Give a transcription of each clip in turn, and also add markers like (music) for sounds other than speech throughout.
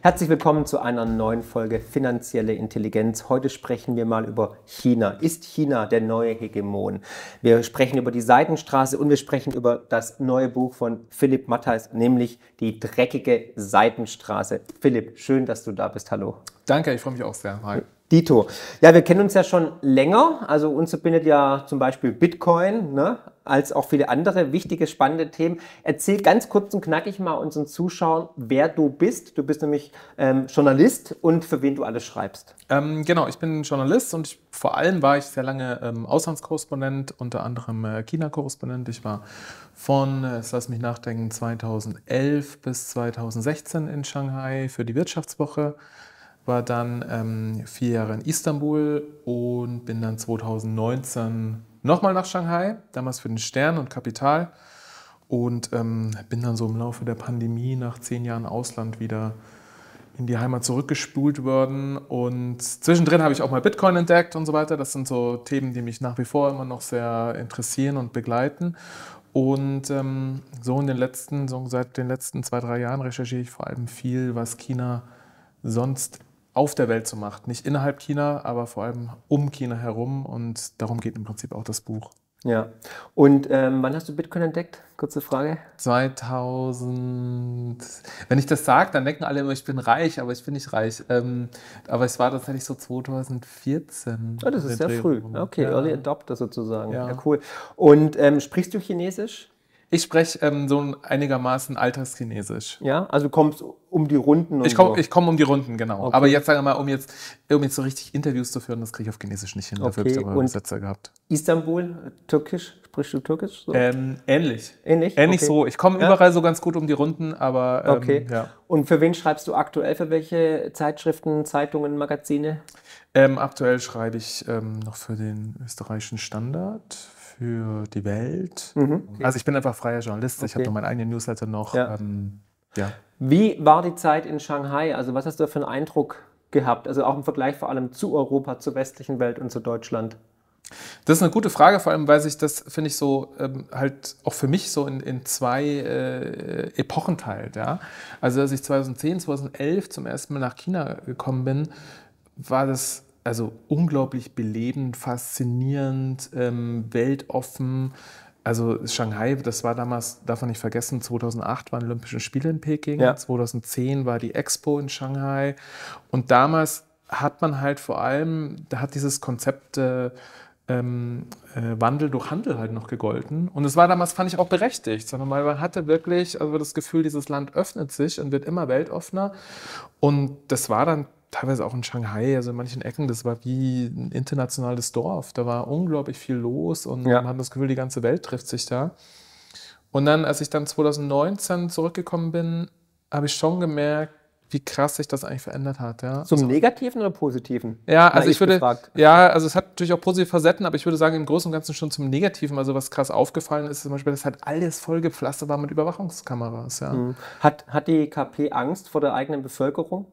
Herzlich willkommen zu einer neuen Folge Finanzielle Intelligenz. Heute sprechen wir mal über China. Ist China der neue Hegemon? Wir sprechen über die Seitenstraße und wir sprechen über das neue Buch von Philipp Matthijs, nämlich Die dreckige Seitenstraße. Philipp, schön, dass du da bist. Hallo. Danke, ich freue mich auch sehr. Hi. Dito. Ja, wir kennen uns ja schon länger. Also uns verbindet ja zum Beispiel Bitcoin, ne? als auch viele andere wichtige, spannende Themen. Erzähl ganz kurz und knackig mal unseren Zuschauern, wer du bist. Du bist nämlich ähm, Journalist und für wen du alles schreibst. Ähm, genau, ich bin Journalist und ich, vor allem war ich sehr lange ähm, Auslandskorrespondent, unter anderem äh, China-Korrespondent. Ich war von, äh, lass mich nachdenken, 2011 bis 2016 in Shanghai für die Wirtschaftswoche war dann ähm, vier Jahre in Istanbul und bin dann 2019 nochmal nach Shanghai, damals für den Stern und Kapital. Und ähm, bin dann so im Laufe der Pandemie nach zehn Jahren Ausland wieder in die Heimat zurückgespult worden. Und zwischendrin habe ich auch mal Bitcoin entdeckt und so weiter. Das sind so Themen, die mich nach wie vor immer noch sehr interessieren und begleiten. Und ähm, so in den letzten, so seit den letzten zwei, drei Jahren recherchiere ich vor allem viel, was China sonst auf der Welt so macht. Nicht innerhalb China, aber vor allem um China herum. Und darum geht im Prinzip auch das Buch. Ja. Und ähm, wann hast du Bitcoin entdeckt? Kurze Frage. 2000. Wenn ich das sage, dann denken alle immer, ich bin reich, aber ich bin nicht reich. Ähm, aber es war tatsächlich so 2014. Oh, das ist sehr früh. Okay, ja. Early Adopter sozusagen. Ja, ja cool. Und ähm, sprichst du Chinesisch? Ich spreche ähm, so einigermaßen Alltagschinesisch. Ja, also du kommst um die Runden. ich komme so. komm um die Runden, genau. Okay. Aber jetzt sagen wir mal, um jetzt, um jetzt so richtig Interviews zu führen, das kriege ich auf Chinesisch nicht hin. Dafür okay. habe ich aber Übersetzer gehabt. Istanbul, Türkisch, sprichst du Türkisch? So? Ähm, ähnlich. Ähnlich? Ähnlich okay. so. Ich komme ja. überall so ganz gut um die Runden, aber. Ähm, okay. Ja. Und für wen schreibst du aktuell? Für welche Zeitschriften, Zeitungen, Magazine? Ähm, aktuell schreibe ich ähm, noch für den österreichischen Standard, für die Welt. Mhm, okay. Also ich bin einfach freier Journalist. Okay. Ich habe noch meinen eigenen Newsletter noch. Ja. Ähm, ja. Wie war die Zeit in Shanghai? Also was hast du für einen Eindruck gehabt? Also auch im Vergleich vor allem zu Europa, zur westlichen Welt und zu Deutschland. Das ist eine gute Frage, vor allem weil sich das, finde ich, so ähm, halt auch für mich so in, in zwei äh, Epochen teilt. Ja? Also als ich 2010, 2011 zum ersten Mal nach China gekommen bin, war das also unglaublich belebend, faszinierend, ähm, weltoffen. Also Shanghai, das war damals, darf man nicht vergessen, 2008 waren Olympische Spiele in Peking, ja. 2010 war die Expo in Shanghai. Und damals hat man halt vor allem, da hat dieses Konzept äh, ähm, äh, Wandel durch Handel halt noch gegolten. Und es war damals, fand ich auch berechtigt, sondern man hatte wirklich also das Gefühl, dieses Land öffnet sich und wird immer weltoffener. Und das war dann teilweise auch in Shanghai, also in manchen Ecken, das war wie ein internationales Dorf. Da war unglaublich viel los und ja. man hat das Gefühl, die ganze Welt trifft sich da. Und dann, als ich dann 2019 zurückgekommen bin, habe ich schon gemerkt, wie krass sich das eigentlich verändert hat. Ja. Zum also, Negativen oder Positiven? Ja, also ich würde, gefragt. ja, also es hat natürlich auch positive Facetten, aber ich würde sagen, im Großen und Ganzen schon zum Negativen. Also was krass aufgefallen ist, zum Beispiel, dass halt alles vollgepflastert war mit Überwachungskameras. Ja. Mhm. Hat, hat die KP Angst vor der eigenen Bevölkerung?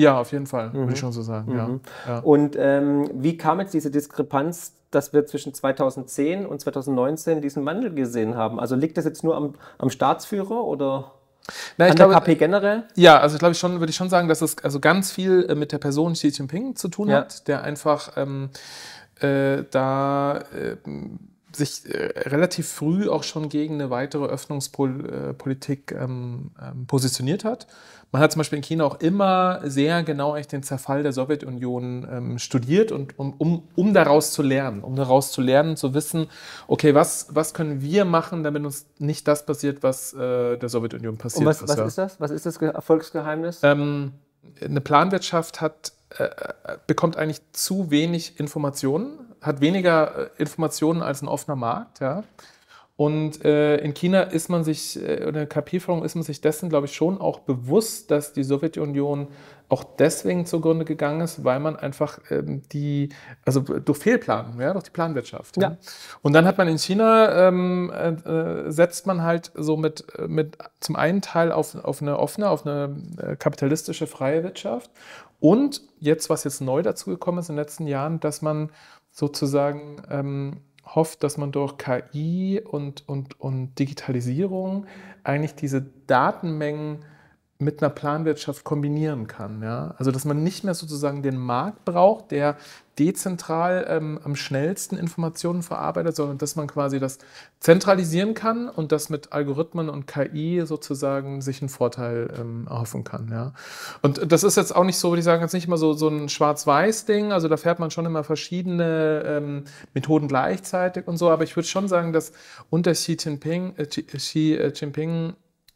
Ja, auf jeden Fall, mhm. würde ich schon so sagen. Mhm. Ja. ja. Und ähm, wie kam jetzt diese Diskrepanz, dass wir zwischen 2010 und 2019 diesen Wandel gesehen haben? Also liegt das jetzt nur am, am Staatsführer oder? Na, An glaube, der KP generell? Ja, also ich glaube schon, würde ich schon sagen, dass es also ganz viel äh, mit der Person Xi Jinping zu tun ja. hat, der einfach ähm, äh, da äh, sich äh, relativ früh auch schon gegen eine weitere Öffnungspolitik ähm, ähm, positioniert hat. Man hat zum Beispiel in China auch immer sehr genau eigentlich den Zerfall der Sowjetunion ähm, studiert und um, um, um daraus zu lernen, um daraus zu lernen, zu wissen, okay, was, was können wir machen, damit uns nicht das passiert, was äh, der Sowjetunion passiert und was, ist. Was ja. ist das? Was ist das Erfolgsgeheimnis? Ähm, eine Planwirtschaft hat, äh, äh, bekommt eigentlich zu wenig Informationen, hat weniger äh, Informationen als ein offener Markt. Ja? Und äh, in China ist man sich, äh, oder KP-Führung ist man sich dessen, glaube ich, schon auch bewusst, dass die Sowjetunion auch deswegen zugrunde gegangen ist, weil man einfach ähm, die, also durch Fehlplanung, ja, durch die Planwirtschaft. Ja. ja. Und dann hat man in China, ähm, äh, setzt man halt so mit, mit zum einen Teil auf, auf eine offene, auf eine äh, kapitalistische freie Wirtschaft und jetzt, was jetzt neu dazu gekommen ist in den letzten Jahren, dass man sozusagen ähm, hofft, dass man durch KI und, und, und Digitalisierung eigentlich diese Datenmengen mit einer Planwirtschaft kombinieren kann. Ja? Also dass man nicht mehr sozusagen den Markt braucht, der dezentral ähm, am schnellsten Informationen verarbeitet, sondern dass man quasi das zentralisieren kann und das mit Algorithmen und KI sozusagen sich einen Vorteil ähm, erhoffen kann. Ja? Und das ist jetzt auch nicht so, würde ich sagen, jetzt nicht immer so, so ein Schwarz-Weiß-Ding. Also da fährt man schon immer verschiedene ähm, Methoden gleichzeitig und so. Aber ich würde schon sagen, dass unter Xi Jinping, äh, Xi äh, Jinping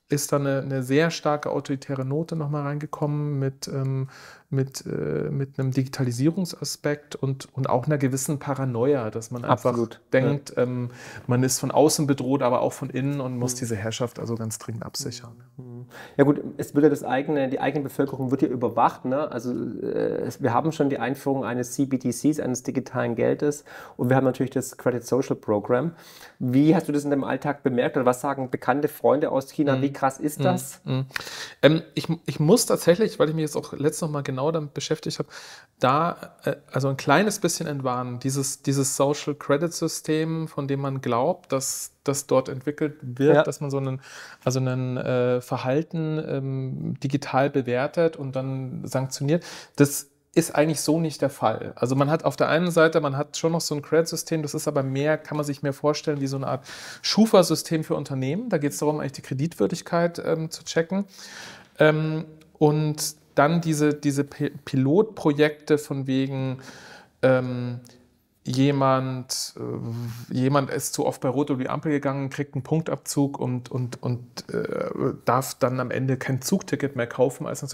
ist da eine, eine, sehr starke autoritäre Note nochmal reingekommen mit, ähm, mit, äh, mit einem Digitalisierungsaspekt und, und auch einer gewissen Paranoia, dass man einfach Absolut, denkt, ja. ähm, man ist von außen bedroht, aber auch von innen und muss mhm. diese Herrschaft also ganz dringend absichern. Mhm. Ja gut, es wird ja das eigene, die eigene Bevölkerung wird ja überwacht. Ne? Also äh, wir haben schon die Einführung eines CBDCs, eines digitalen Geldes und wir haben natürlich das Credit Social Program. Wie hast du das in deinem Alltag bemerkt oder was sagen bekannte Freunde aus China? Mhm. Wie krass ist mhm. das? Mhm. Ähm, ich, ich muss tatsächlich, weil ich mich jetzt auch letztes noch mal genau damit beschäftigt habe, da äh, also ein kleines bisschen entwarnen. Dieses, dieses Social Credit System, von dem man glaubt, dass das dort entwickelt wird, ja. dass man so einen, also ein äh, Verhalten ähm, digital bewertet und dann sanktioniert, das ist eigentlich so nicht der Fall. Also man hat auf der einen Seite, man hat schon noch so ein Credit-System, das ist aber mehr, kann man sich mehr vorstellen, wie so eine Art Schufa-System für Unternehmen. Da geht es darum, eigentlich die Kreditwürdigkeit ähm, zu checken. Ähm, und dann diese, diese Pilotprojekte von wegen, ähm, jemand, äh, jemand ist zu oft bei Rot über die Ampel gegangen, kriegt einen Punktabzug und, und, und äh, darf dann am Ende kein Zugticket mehr kaufen. Als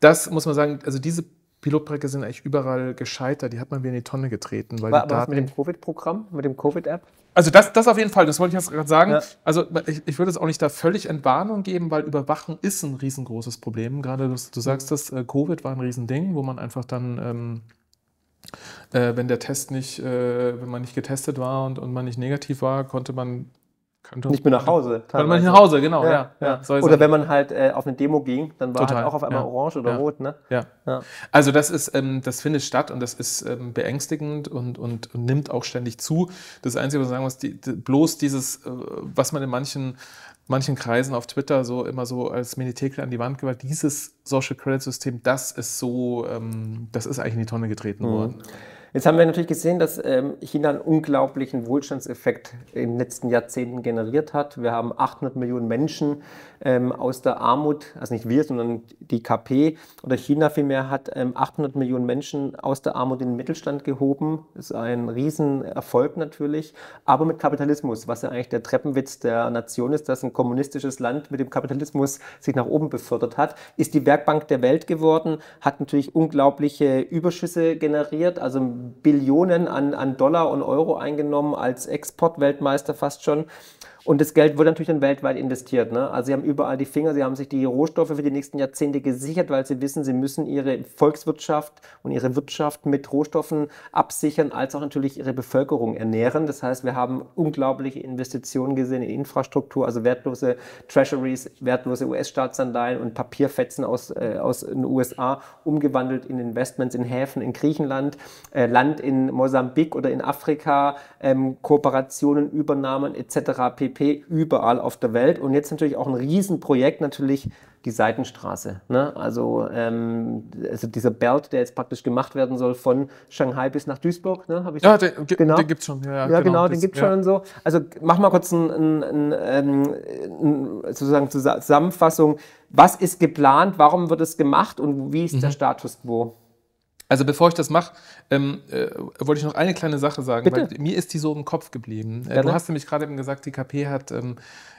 das muss man sagen, also diese Pilotprojekte sind eigentlich überall gescheitert. Die hat man wieder in die Tonne getreten. Weil War, die Daten, mit dem Covid-Programm, mit dem Covid-App? Also das, das auf jeden Fall, das wollte ich jetzt gerade sagen. Ja. Also ich, ich, würde es auch nicht da völlig Entwarnung geben, weil Überwachung ist ein riesengroßes Problem. Gerade du, du sagst, das äh, Covid war ein Riesending, wo man einfach dann, ähm, äh, wenn der Test nicht, äh, wenn man nicht getestet war und, und man nicht negativ war, konnte man könnte nicht mehr nach Hause. Konnte man nicht nach Hause, genau. Ja, ja, ja. Oder wenn man halt äh, auf eine Demo ging, dann war halt Total, halt auch auf einmal orange oder rot. Ne? Ja. Also das ist, ähm, das findet statt und das ist ähm, beängstigend und, und, und, nimmt auch ständig zu. Das Einzige, was ich sagen muss, die, die, bloß dieses, äh, was man in manchen manchen Kreisen auf Twitter so immer so als Minitekel an die Wand gewalt, dieses Social Credit System, das ist so, ähm, das ist eigentlich in die Tonne getreten mhm. worden. Jetzt haben wir natürlich gesehen, dass ähm, China einen unglaublichen Wohlstandseffekt in den letzten Jahrzehnten generiert hat. Wir haben 800 Millionen Menschen ähm, aus der Armut, also nicht wir, sondern die KP oder China vielmehr hat ähm, 800 Millionen Menschen aus der Armut in den Mittelstand gehoben. Das ist ein Riesenerfolg natürlich, aber mit Kapitalismus, was ja eigentlich der Treppenwitz der Nation ist, dass ein kommunistisches Land mit dem Kapitalismus sich nach oben befördert hat, ist die Werkbank der Welt geworden, hat natürlich unglaubliche Überschüsse generiert, also Billionen an, an Dollar und Euro eingenommen, als Exportweltmeister fast schon. Und das Geld wird natürlich dann weltweit investiert. Ne? Also sie haben überall die Finger, sie haben sich die Rohstoffe für die nächsten Jahrzehnte gesichert, weil sie wissen, sie müssen ihre Volkswirtschaft und ihre Wirtschaft mit Rohstoffen absichern, als auch natürlich ihre Bevölkerung ernähren. Das heißt, wir haben unglaubliche Investitionen gesehen in Infrastruktur, also wertlose Treasuries, wertlose US-Staatsanleihen und Papierfetzen aus, äh, aus den USA umgewandelt in Investments in Häfen in Griechenland, äh, Land in Mosambik oder in Afrika, ähm, Kooperationen, Übernahmen etc. pp pp. überall auf der Welt. Und jetzt natürlich auch ein Riesenprojekt, natürlich die Seitenstraße. Ne? Also, ähm, also dieser Belt, der jetzt praktisch gemacht werden soll von Shanghai bis nach Duisburg. Ne? Hab ich ja, den, genau. den gibt es schon. Ja, ja, ja genau, genau, den gibt es schon und so. Also mach mal kurz ein, ein, ein, ein, sozusagen Zusammenfassung. Was ist geplant? Warum wird es gemacht? Und wie ist mhm. der Status quo? Also bevor ich das mache, ähm, äh, wollte ich noch eine kleine Sache sagen, Bitte? weil mir ist die so im Kopf geblieben. Äh, du hast nämlich gerade eben gesagt, die KP hat ähm,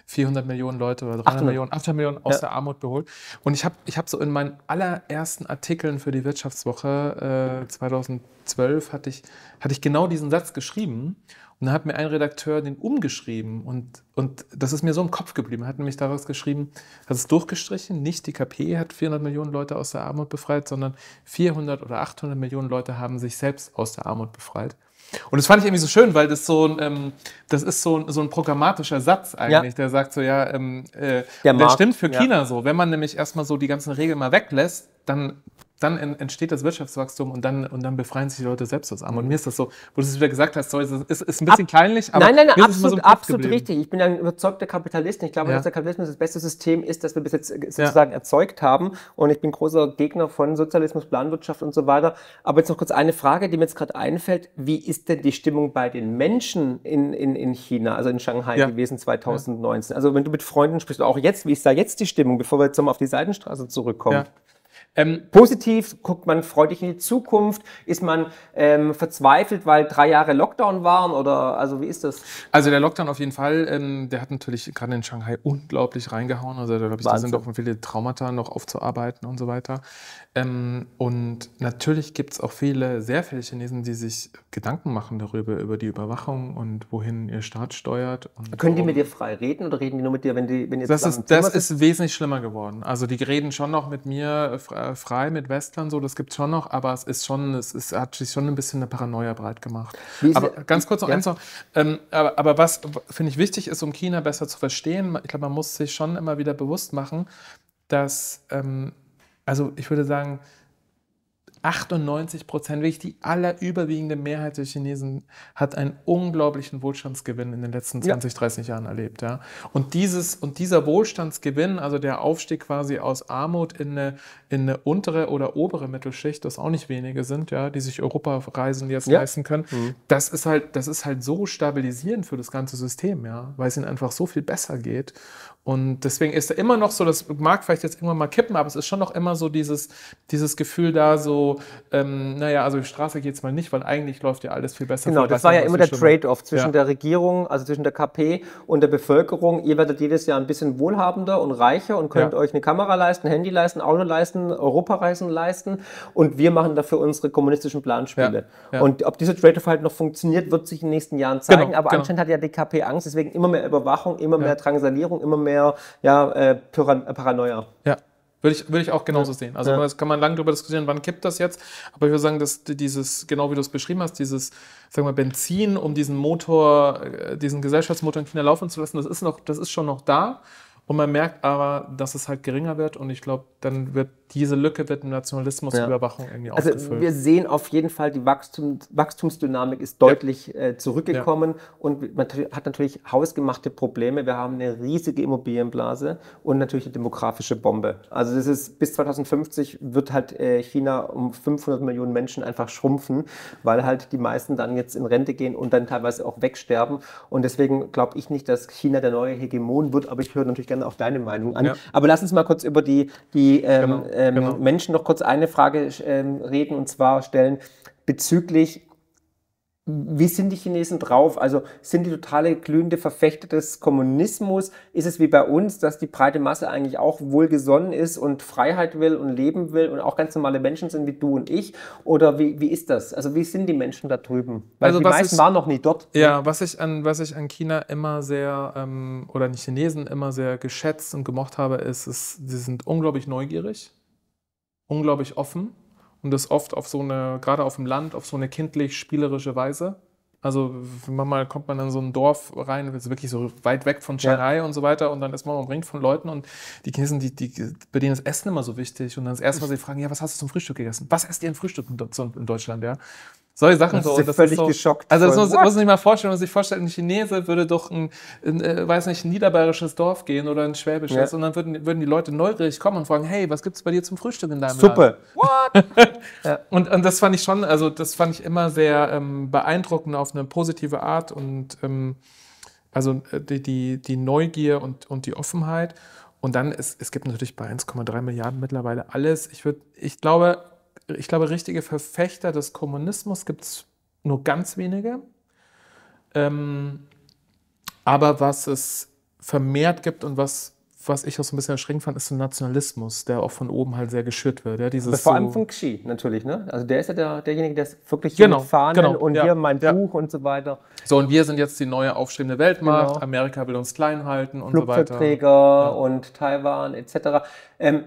400 Millionen Leute oder 300 800. Millionen, 800 Millionen aus ja. der Armut geholt. Und ich habe ich hab so in meinen allerersten Artikeln für die Wirtschaftswoche äh, 2012 hatte ich, hatte ich genau diesen Satz geschrieben Und dann hat mir ein Redakteur den umgeschrieben und, und das ist mir so im Kopf geblieben. Er hat nämlich daraus geschrieben, hat es durchgestrichen, nicht die KP hat 400 Millionen Leute aus der Armut befreit, sondern 400 oder 800 Millionen Leute haben sich selbst aus der Armut befreit. Und das fand ich irgendwie so schön, weil das so ein, ähm, das ist so ein, so ein programmatischer Satz eigentlich, ja. der sagt so, ja, ähm, äh, der, der stimmt für China ja. so. Wenn man nämlich erstmal so die ganzen Regeln mal weglässt, dann dann entsteht das Wirtschaftswachstum und dann, und dann befreien sich die Leute selbst aus Armut. Und mir ist das so, wo du es wieder gesagt hast, so, ist, ist, ein bisschen Ab, kleinlich, aber nein, nein, nein absolut, so absolut richtig. Ich bin ein überzeugter Kapitalist. Ich glaube, ja. dass der Kapitalismus das beste System ist, das wir bis jetzt sozusagen ja. erzeugt haben. Und ich bin großer Gegner von Sozialismus, Planwirtschaft und so weiter. Aber jetzt noch kurz eine Frage, die mir jetzt gerade einfällt. Wie ist denn die Stimmung bei den Menschen in, in, in China, also in Shanghai ja. gewesen 2019? Also wenn du mit Freunden sprichst, auch jetzt, wie ist da jetzt die Stimmung, bevor wir jetzt nochmal auf die Seitenstraße zurückkommen? Ähm, positiv guckt man freudig in die Zukunft. Ist man ähm, verzweifelt, weil drei Jahre Lockdown waren oder also wie ist das? Also der Lockdown auf jeden Fall, ähm, der hat natürlich gerade in Shanghai unglaublich reingehauen. Also da, ich, da sind auch viele Traumata noch aufzuarbeiten und so weiter. Ähm, und natürlich gibt es auch viele, sehr viele Chinesen, die sich Gedanken machen darüber, über die Überwachung und wohin ihr Staat steuert. Können die mit dir frei reden oder reden die nur mit dir, wenn die wenn ihr Das, ist, das ist wesentlich schlimmer geworden. Also die reden schon noch mit mir äh, frei, mit Westlern, so, das gibt es schon noch, aber es ist schon, es ist, hat sich schon ein bisschen eine Paranoia breit gemacht. Aber ganz kurz noch ja. eins noch. Ähm, aber, aber was finde ich wichtig ist, um China besser zu verstehen, ich glaube, man muss sich schon immer wieder bewusst machen, dass ähm, also ich würde sagen, 98 Prozent, wirklich die allerüberwiegende Mehrheit der Chinesen hat einen unglaublichen Wohlstandsgewinn in den letzten 20, ja. 30 Jahren erlebt. Ja. Und, dieses, und dieser Wohlstandsgewinn, also der Aufstieg quasi aus Armut in eine, in eine untere oder obere Mittelschicht, das auch nicht wenige sind, ja, die sich Europareisen jetzt ja. leisten können, mhm. das, ist halt, das ist halt so stabilisierend für das ganze System, ja, weil es ihnen einfach so viel besser geht. Und deswegen ist er immer noch so, das mag vielleicht jetzt irgendwann mal kippen, aber es ist schon noch immer so dieses, dieses Gefühl da, so, ähm, naja, also die Straße geht es mal nicht, weil eigentlich läuft ja alles viel besser. Genau, das besser, war ja immer der Trade-off zwischen ja. der Regierung, also zwischen der KP und der Bevölkerung. Ihr werdet jedes Jahr ein bisschen wohlhabender und reicher und könnt ja. euch eine Kamera leisten, Handy leisten, Auto leisten, Europareisen leisten und wir machen dafür unsere kommunistischen Planspiele. Ja. Und ob diese Trade-off halt noch funktioniert, wird sich in den nächsten Jahren zeigen, genau, aber genau. anscheinend hat ja die KP Angst, deswegen immer mehr Überwachung, immer mehr Drangsalierung, immer mehr mehr ja, äh, Paranoia. Ja. Würde ich, würde ich auch genauso ja. sehen. Also ja. kann man lange darüber diskutieren, wann kippt das jetzt. Aber ich würde sagen, dass dieses, genau wie du es beschrieben hast, dieses, sagen wir, Benzin, um diesen Motor, äh, diesen Gesellschaftsmotor in China laufen zu lassen, das ist noch, das ist schon noch da. Und man merkt aber, dass es halt geringer wird und ich glaube, dann wird diese Lücke wird im Nationalismusüberwachung ja. irgendwie also aufgefüllt. Wir sehen auf jeden Fall, die Wachstum, Wachstumsdynamik ist deutlich ja. äh, zurückgekommen ja. und man hat natürlich hausgemachte Probleme. Wir haben eine riesige Immobilienblase und natürlich eine demografische Bombe. Also das ist bis 2050 wird halt äh, China um 500 Millionen Menschen einfach schrumpfen, weil halt die meisten dann jetzt in Rente gehen und dann teilweise auch wegsterben. Und deswegen glaube ich nicht, dass China der neue Hegemon wird, aber ich höre natürlich gerne auch deine Meinung an. Aber lass uns mal kurz über die, die ähm, genau ähm, genau. Menschen noch kurz eine Frage ähm, reden und zwar stellen bezüglich wie sind die Chinesen drauf? Also sind die totale glühende Verfechter des Kommunismus? Ist es wie bei uns, dass die breite Masse eigentlich auch wohlgesonnen ist und Freiheit will und leben will und auch ganz normale Menschen sind wie du und ich? Oder wie, wie ist das? Also wie sind die Menschen da drüben? Weil also die meisten ich, waren noch nie dort. Ja, was ich an, was ich an China immer sehr, ähm, oder an die Chinesen immer sehr geschätzt und gemocht habe, ist, ist sie sind unglaublich neugierig unglaublich offen und das oft auf so eine, gerade auf dem Land, auf so eine kindlich spielerische Weise. Also manchmal kommt man in so ein Dorf rein, ist wirklich so weit weg von Shanghai ja. und so weiter und dann ist man umringt von Leuten und die Chinesen, die, die, bei denen ist Essen immer so wichtig und dann das erste, was sie fragen, ja, was hast du zum Frühstück gegessen? Was esst ihr im Frühstück in Deutschland, ja? Solche Sachen das so. Ist das völlig ist so, geschockt. Also das muss, muss man sich mal vorstellen, man sich vorstellt, ein Chinese würde durch ein, ein äh, weiß nicht, ein niederbayerisches Dorf gehen oder ein schwäbisches ja. und dann würden, würden die Leute neugierig kommen und fragen, hey, was gibt es bei dir zum Frühstück in deinem Suppe. What? (laughs) ja. und, und das fand ich schon, also das fand ich immer sehr ähm, beeindruckend auf eine positive Art und ähm, also äh, die, die, die Neugier und, und die Offenheit. Und dann, ist, es gibt natürlich bei 1,3 Milliarden mittlerweile alles. Ich, würd, ich glaube, ich glaube, richtige Verfechter des Kommunismus gibt es nur ganz wenige. Ähm, aber was es vermehrt gibt und was was ich auch so ein bisschen erschreckend fand, ist so ein Nationalismus, der auch von oben halt sehr geschürt wird. Ja, dieses vor so, allem von Xi natürlich, ne? Also der ist ja der, derjenige, der ist wirklich Genau, mit Fahnen genau, und ja, hier mein ja. Buch und so weiter. So, und wir sind jetzt die neue aufstrebende Weltmacht, Genau. Amerika will uns klein halten und so weiter. Flugzeugträger und Taiwan etc. Ähm,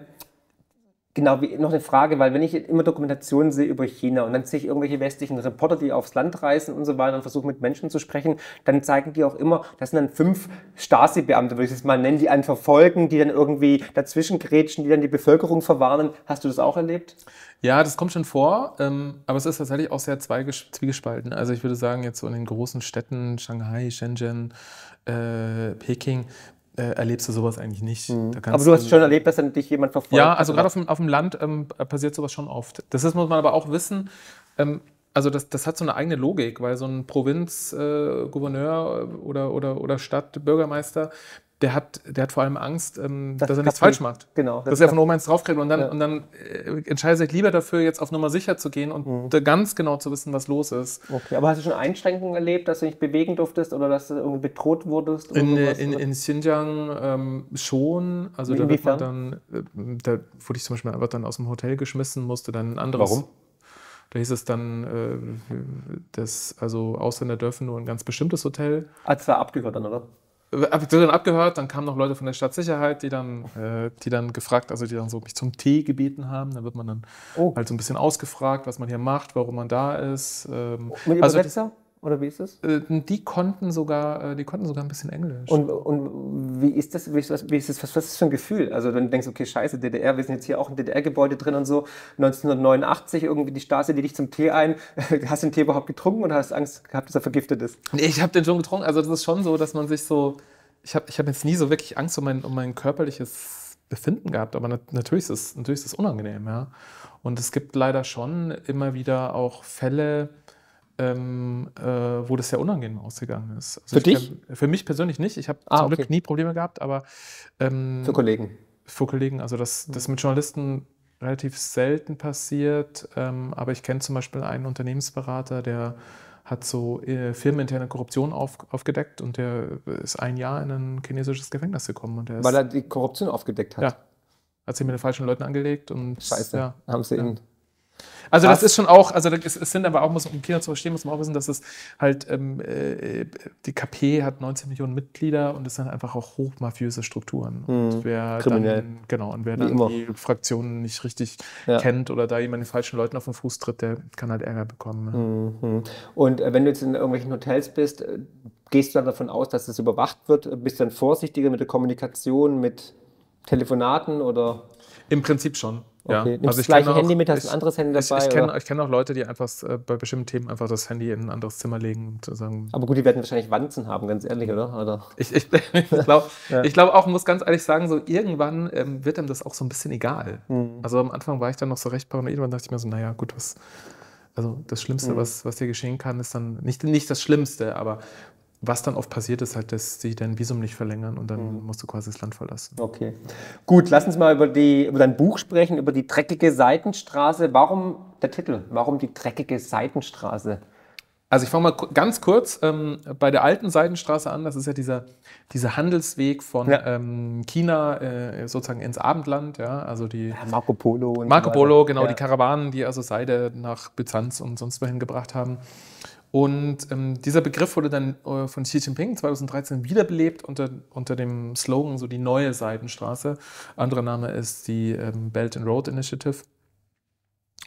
genau, wie, noch eine Frage, weil wenn ich immer Dokumentationen sehe über China und dann sehe ich irgendwelche westlichen Reporter, die aufs Land reisen und so weiter und versuchen mit Menschen zu sprechen, dann zeigen die auch immer, das sind dann fünf Stasi-Beamte, würde ich es mal nennen, die einen verfolgen, die dann irgendwie dazwischen grätschen, die dann die Bevölkerung verwarnen. Hast du das auch erlebt? Ja, das kommt schon vor, ähm, aber es ist tatsächlich auch sehr zwiegespalten. Also ich würde sagen, jetzt so in den großen Städten, Shanghai, Shenzhen, äh, Peking, äh, erlebst du sowas eigentlich nicht. Mhm. Aber du hast schon erlebt, dass dann dich jemand verfolgt. Ja, also gerade auf dem, auf dem Land ähm, passiert sowas schon oft. Das ist, muss man aber auch wissen. Ähm, also das, das hat so eine eigene Logik, weil so ein Provinzgouverneur äh, Gouverneur oder, oder, oder Stadtbürgermeister, der hat, der hat vor allem Angst, ähm, Das dass er nichts falsch macht. Genau. Dass er von oben eins draufkriegt und dann, Ja. und dann äh, entscheidet sich lieber dafür, jetzt auf Nummer sicher zu gehen und Mhm. ganz genau zu wissen, was los ist. Okay, aber hast du schon Einschränkungen erlebt, dass du dich bewegen durftest oder dass du irgendwie bedroht wurdest? Oder In, sowas, in, in Xinjiang ähm, schon. Also da wird man dann, äh, da wurde ich zum Beispiel einfach dann aus dem Hotel geschmissen, musste dann ein anderes. Warum? Da hieß es dann, äh, dass also Ausländer dürfen nur ein ganz bestimmtes Hotel. Ah, das war abgehört dann, oder? Dann abgehört, dann kamen noch Leute von der Stadtsicherheit, die dann, äh, die dann gefragt, also die dann so mich zum Tee gebeten haben. Da wird man dann Oh. halt so ein bisschen ausgefragt, was man hier macht, warum man da ist. Ähm, Mit also Übersetzer? Oder wie ist das? äh, die konnten sogar, äh, die konnten sogar ein bisschen Englisch. Und, und wie ist das, wie ist das, wie ist das was, was ist das für ein Gefühl? Also wenn du denkst, okay, scheiße, DDR, wir sind jetzt hier auch im DDR-Gebäude drin und so, 1989 irgendwie die Stasi, die dich zum Tee ein, (laughs) hast du den Tee überhaupt getrunken oder hast Angst gehabt, dass er vergiftet ist? Nee, ich habe den schon getrunken. Also das ist schon so, dass man sich so. Ich habe ich hab jetzt nie so wirklich Angst um mein, um mein körperliches Befinden gehabt, aber nat natürlich, ist es, natürlich ist es unangenehm, ja. Und es gibt leider schon immer wieder auch Fälle, ähm, äh, wo das sehr unangenehm ausgegangen ist. Also Für ich dich? kenn- für mich persönlich nicht. Ich habe Ah, zum okay. Glück nie Probleme gehabt, aber ähm, Für Kollegen. für Kollegen, also das, das ist mit Journalisten relativ selten passiert, ähm, aber ich kenne zum Beispiel einen Unternehmensberater, der hat so äh, firmeninterne Korruption auf, aufgedeckt und der ist ein Jahr in ein chinesisches Gefängnis gekommen und der ist, Weil er die Korruption aufgedeckt hat. ja, hat sich mit den falschen Leuten angelegt und Scheiße. ja. Haben sie ihn. Also Krass. das ist schon auch, also das- es sind aber auch, muss, um China zu verstehen, muss man auch wissen, dass es halt, ähm, äh, die KP hat 19 Millionen Mitglieder und es sind einfach auch hochmafiöse Strukturen. Und wer Mhm. Kriminell. dann, genau, und wer dann die Fraktionen nicht richtig Ja. kennt oder da jemand den falschen Leuten auf den Fuß tritt, der kann halt Ärger bekommen. ne? Mhm. Und äh, wenn du jetzt in irgendwelchen Hotels bist, äh, gehst du dann davon aus, dass das überwacht wird? Bist du dann vorsichtiger mit der Kommunikation, mit Telefonaten oder? Im Prinzip schon. Ja. Okay. Nimmst Also das ich gleiche kenne auch- Handy mit, hast ich- ein anderes Handy Ich, dabei? ich kenne ich kenn auch Leute, die einfach äh, bei bestimmten Themen einfach das Handy in ein anderes Zimmer legen und sagen, Aber gut, die werden wahrscheinlich Wanzen haben, ganz ehrlich, oder? oder? Ich, ich, (laughs) ich glaube (laughs) Ja. ich glaub auch, muss ganz ehrlich sagen, so irgendwann ähm, wird einem das auch so ein bisschen egal. Mhm. Also am Anfang war ich dann noch so recht paranoid und dachte ich mir so, naja, gut, was, also das Schlimmste, Mhm. was, was dir geschehen kann, ist dann nicht, nicht das Schlimmste, aber was dann oft passiert ist, halt, dass sie dein Visum nicht verlängern und dann Mhm. musst du quasi das Land verlassen. Okay. Gut, lass uns mal über, die, über dein Buch sprechen, über die dreckige Seitenstraße. Warum der Titel? Warum die dreckige Seitenstraße? Also ich fange mal ganz kurz ähm, bei der alten Seidenstraße an. Das ist ja dieser, dieser Handelsweg von Ja. ähm, China äh, sozusagen ins Abendland. Ja, also die Ja, Marco Polo und Marco Polo, genau, Ja. die Karawanen, die also Seide nach Byzanz und sonst wohin gebracht haben. Und ähm, dieser Begriff wurde dann äh, von Xi Jinping 2013 wiederbelebt unter, unter dem Slogan so die neue Seidenstraße. Anderer Name ist die ähm, Belt and Road Initiative.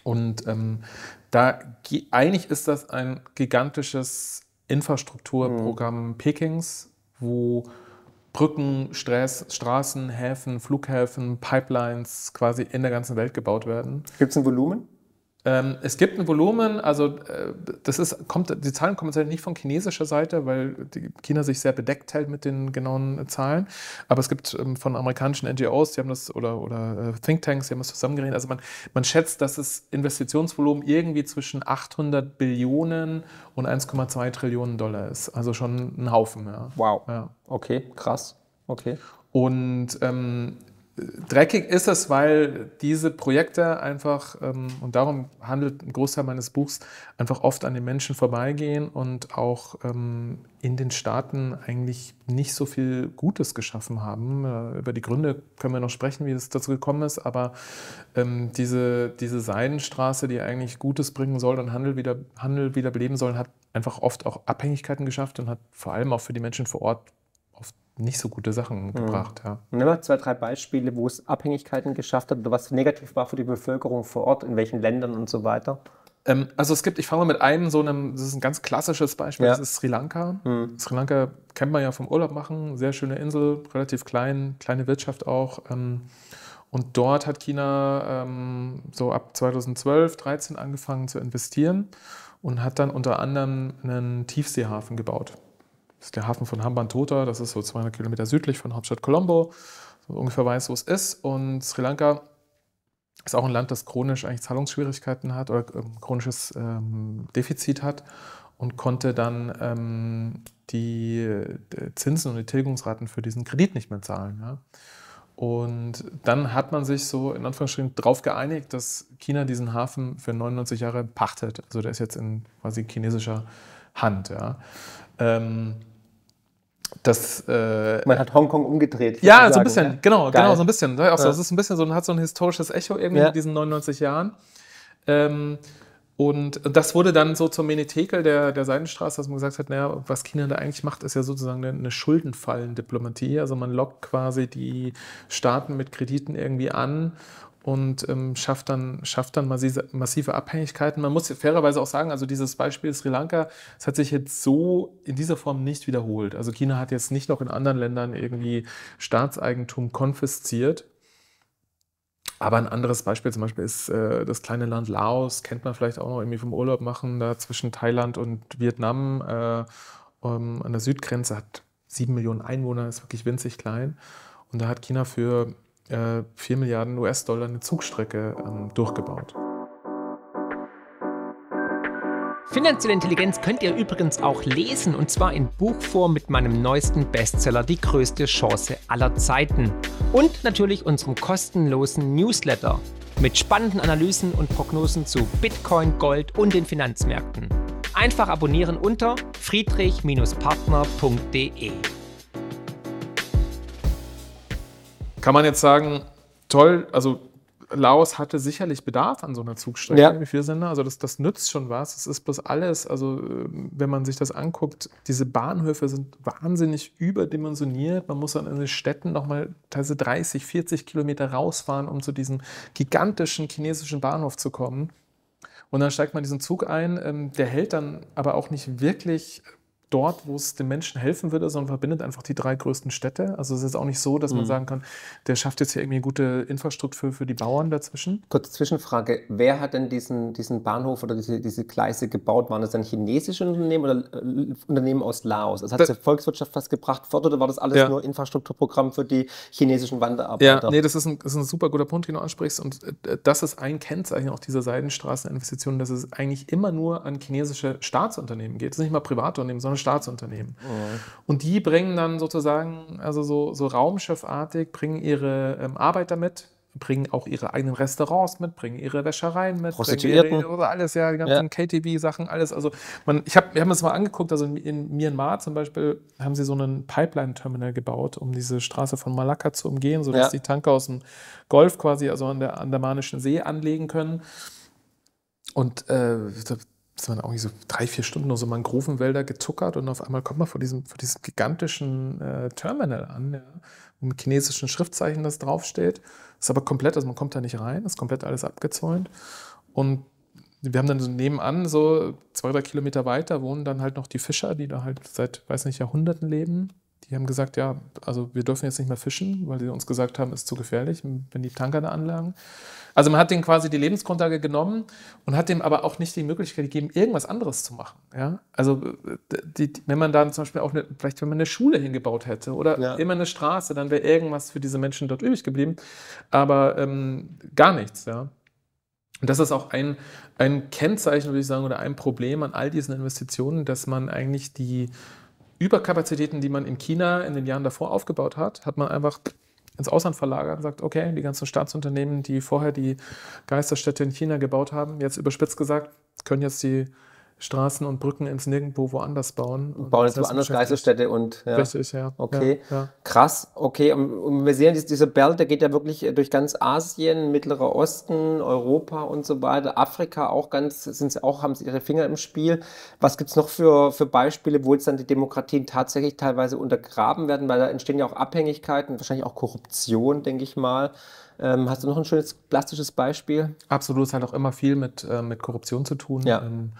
Und ähm, da ge- eigentlich ist das ein gigantisches Infrastrukturprogramm Pekings, wo Brücken, Stress, Straßen, Häfen, Flughäfen, Pipelines quasi in der ganzen Welt gebaut werden. Gibt es ein Volumen? Ähm, es gibt ein Volumen, also äh, das ist, kommt, die Zahlen kommen tatsächlich nicht von chinesischer Seite, weil China sich sehr bedeckt hält mit den genauen äh, Zahlen. Aber es gibt ähm, von amerikanischen NGOs, die haben das, oder, oder äh, Thinktanks, die haben das zusammengerechnet. Also man, man schätzt, dass das Investitionsvolumen irgendwie zwischen 800 Billionen und 1,2 Trillionen Dollar ist. Also schon ein Haufen, ja. Wow. ja. Okay, krass. Okay. Und ähm, dreckig ist es, weil diese Projekte einfach, ähm, und darum handelt ein Großteil meines Buchs, einfach oft an den Menschen vorbeigehen und auch ähm, in den Staaten eigentlich nicht so viel Gutes geschaffen haben. Äh, über die Gründe können wir noch sprechen, wie es dazu gekommen ist, aber ähm, diese, diese Seidenstraße, die eigentlich Gutes bringen soll und Handel wieder, Handel wieder beleben soll, hat einfach oft auch Abhängigkeiten geschafft und hat vor allem auch für die Menschen vor Ort nicht so gute Sachen mhm. gebracht. Ja. Nimm mal zwei, drei Beispiele, wo es Abhängigkeiten geschafft hat oder was negativ war für die Bevölkerung vor Ort, in welchen Ländern und so weiter. Ähm, also es gibt, ich fange mal mit einem so einem, das ist ein ganz klassisches Beispiel, ja. das ist Sri Lanka. Mhm. Sri Lanka kennt man ja vom Urlaub machen, sehr schöne Insel, relativ klein, kleine Wirtschaft auch. Ähm, und dort hat China ähm, so ab 2012, 2013 angefangen zu investieren und hat dann unter anderem einen Tiefseehafen gebaut. Das ist der Hafen von Hambantota, das ist so 200 Kilometer südlich von Hauptstadt Colombo. So ungefähr weiß, wo es ist. Und Sri Lanka ist auch ein Land, das chronisch eigentlich Zahlungsschwierigkeiten hat oder ähm, chronisches ähm, Defizit hat und konnte dann ähm, die, die, Zinsen und die Tilgungsraten für diesen Kredit nicht mehr zahlen. Ja. Und dann hat man sich so in Anführungsstrichen darauf geeinigt, dass China diesen Hafen für 99 Jahre pachtet. Also der ist jetzt in quasi chinesischer Hand. Ja. Ähm, das, äh, Man hat Hongkong umgedreht. Ja, so ein bisschen, ne? genau, genau, so ein bisschen. Auch so, Das ist ein bisschen so, hat so ein historisches Echo irgendwie ja. mit diesen 99 Jahren. Ähm, und das wurde dann so zum Menetekel der, der Seidenstraße, dass man gesagt hat, naja, was China da eigentlich macht, ist ja sozusagen eine Schuldenfallendiplomatie. Also man lockt quasi die Staaten mit Krediten irgendwie an und ähm, schafft dann, schafft dann massive, Abhängigkeiten. Man muss fairerweise auch sagen, also dieses Beispiel Sri Lanka, es hat sich jetzt so in dieser Form nicht wiederholt. Also China hat jetzt nicht noch in anderen Ländern irgendwie Staatseigentum konfisziert. Aber ein anderes Beispiel zum Beispiel ist äh, das kleine Land Laos, kennt man vielleicht auch noch irgendwie vom Urlaub machen, da zwischen Thailand und Vietnam äh, um, an der Südgrenze, hat sieben Millionen Einwohner, ist wirklich winzig klein. Und da hat China für 4 äh, Milliarden US-Dollar eine Zugstrecke ähm, durchgebaut. Finanzielle Intelligenz könnt ihr übrigens auch lesen und zwar in Buchform mit meinem neuesten Bestseller Die größte Chance aller Zeiten und natürlich unserem kostenlosen Newsletter mit spannenden Analysen und Prognosen zu Bitcoin, Gold und den Finanzmärkten. Einfach abonnieren unter friedrich-partner.de. Kann man jetzt sagen, toll, also Laos hatte sicherlich Bedarf an so einer Zugstrecke, ja. sind da? Also das, das nützt schon was. Es ist bloß alles, also wenn man sich das anguckt, diese Bahnhöfe sind wahnsinnig überdimensioniert. Man muss dann in den Städten nochmal teilweise 30, 40 Kilometer rausfahren, um zu diesem gigantischen chinesischen Bahnhof zu kommen. Und dann steigt man diesen Zug ein, ähm, der hält dann aber auch nicht wirklich dort, wo es den Menschen helfen würde, sondern verbindet einfach die drei größten Städte. Also es ist auch nicht so, dass man mhm. sagen kann, der schafft jetzt hier irgendwie gute Infrastruktur für die Bauern dazwischen. Kurze Zwischenfrage, wer hat denn diesen, diesen Bahnhof oder diese, diese Gleise gebaut? Waren das dann chinesische Unternehmen oder äh, Unternehmen aus Laos? Also hat die Volkswirtschaft was gebracht fort oder war das alles ja. nur Infrastrukturprogramm für die chinesischen Wanderarbeiter? Ja, nee, das ist ein, das ist ein super guter Punkt, den du ansprichst und äh, das ist ein Kennzeichen auch dieser Seidenstraßeninvestitionen, dass es eigentlich immer nur an chinesische Staatsunternehmen geht. Es ist nicht mal private Unternehmen, sondern Staatsunternehmen. Oh. Und die bringen dann sozusagen, also so, so raumschiffartig, bringen ihre ähm, Arbeiter mit, bringen auch ihre eigenen Restaurants mit, bringen ihre Wäschereien mit, Prostituierten. Ihre, oder alles, ja, die ganzen ja. KTV-Sachen, alles. Also man, ich habe wir haben uns mal angeguckt, also in Myanmar zum Beispiel haben sie so einen Pipeline-Terminal gebaut, um diese Straße von Malakka zu umgehen, sodass ja. die Tanker aus dem Golf quasi, also an der Andamanischen See anlegen können. Und äh, ist man auch so drei, vier Stunden nur so Mangrovenwälder gezuckert und auf einmal kommt man vor diesem, vor diesem gigantischen äh, Terminal an, ja, wo mit chinesischen Schriftzeichen das draufsteht. Das ist aber komplett, also man kommt da nicht rein, ist komplett alles abgezäunt. Und wir haben dann so nebenan, so zwei, drei Kilometer weiter, wohnen dann halt noch die Fischer, die da halt seit, weiß nicht, Jahrhunderten leben. Die haben gesagt, ja, also wir dürfen jetzt nicht mehr fischen, weil sie uns gesagt haben, ist zu gefährlich, wenn die Tanker da anlagen. Also man hat denen quasi die Lebensgrundlage genommen und hat dem aber auch nicht die Möglichkeit gegeben, irgendwas anderes zu machen. Ja? Also die, wenn man dann zum Beispiel auch eine, vielleicht wenn man eine Schule hingebaut hätte oder ja. immer eine Straße, dann wäre irgendwas für diese Menschen dort übrig geblieben. Aber ähm, gar nichts. Ja? Und das ist auch ein, ein Kennzeichen, würde ich sagen, oder ein Problem an all diesen Investitionen, dass man eigentlich die Überkapazitäten, die man in China in den Jahren davor aufgebaut hat, hat man einfach ins Ausland verlagert und sagt, okay, die ganzen Staatsunternehmen, die vorher die Geisterstädte in China gebaut haben, jetzt überspitzt gesagt, können jetzt die Straßen und Brücken ins Nirgendwo woanders bauen. Und bauen jetzt woanders Geisterstädte und. Ja. Richtig, ja. Okay. Ja, ja. Krass, okay. Und, und wir sehen, dieser Belt, der geht ja wirklich durch ganz Asien, Mittlerer Osten, Europa und so weiter. Afrika auch ganz, sind sie auch, haben sie ihre Finger im Spiel. Was gibt es noch für, für Beispiele, wo jetzt dann die Demokratien tatsächlich teilweise untergraben werden? Weil da entstehen ja auch Abhängigkeiten, wahrscheinlich auch Korruption, denke ich mal. Ähm, hast du noch ein schönes plastisches Beispiel? Absolut, es hat auch immer viel mit, äh, mit Korruption zu tun. Ja. Ähm,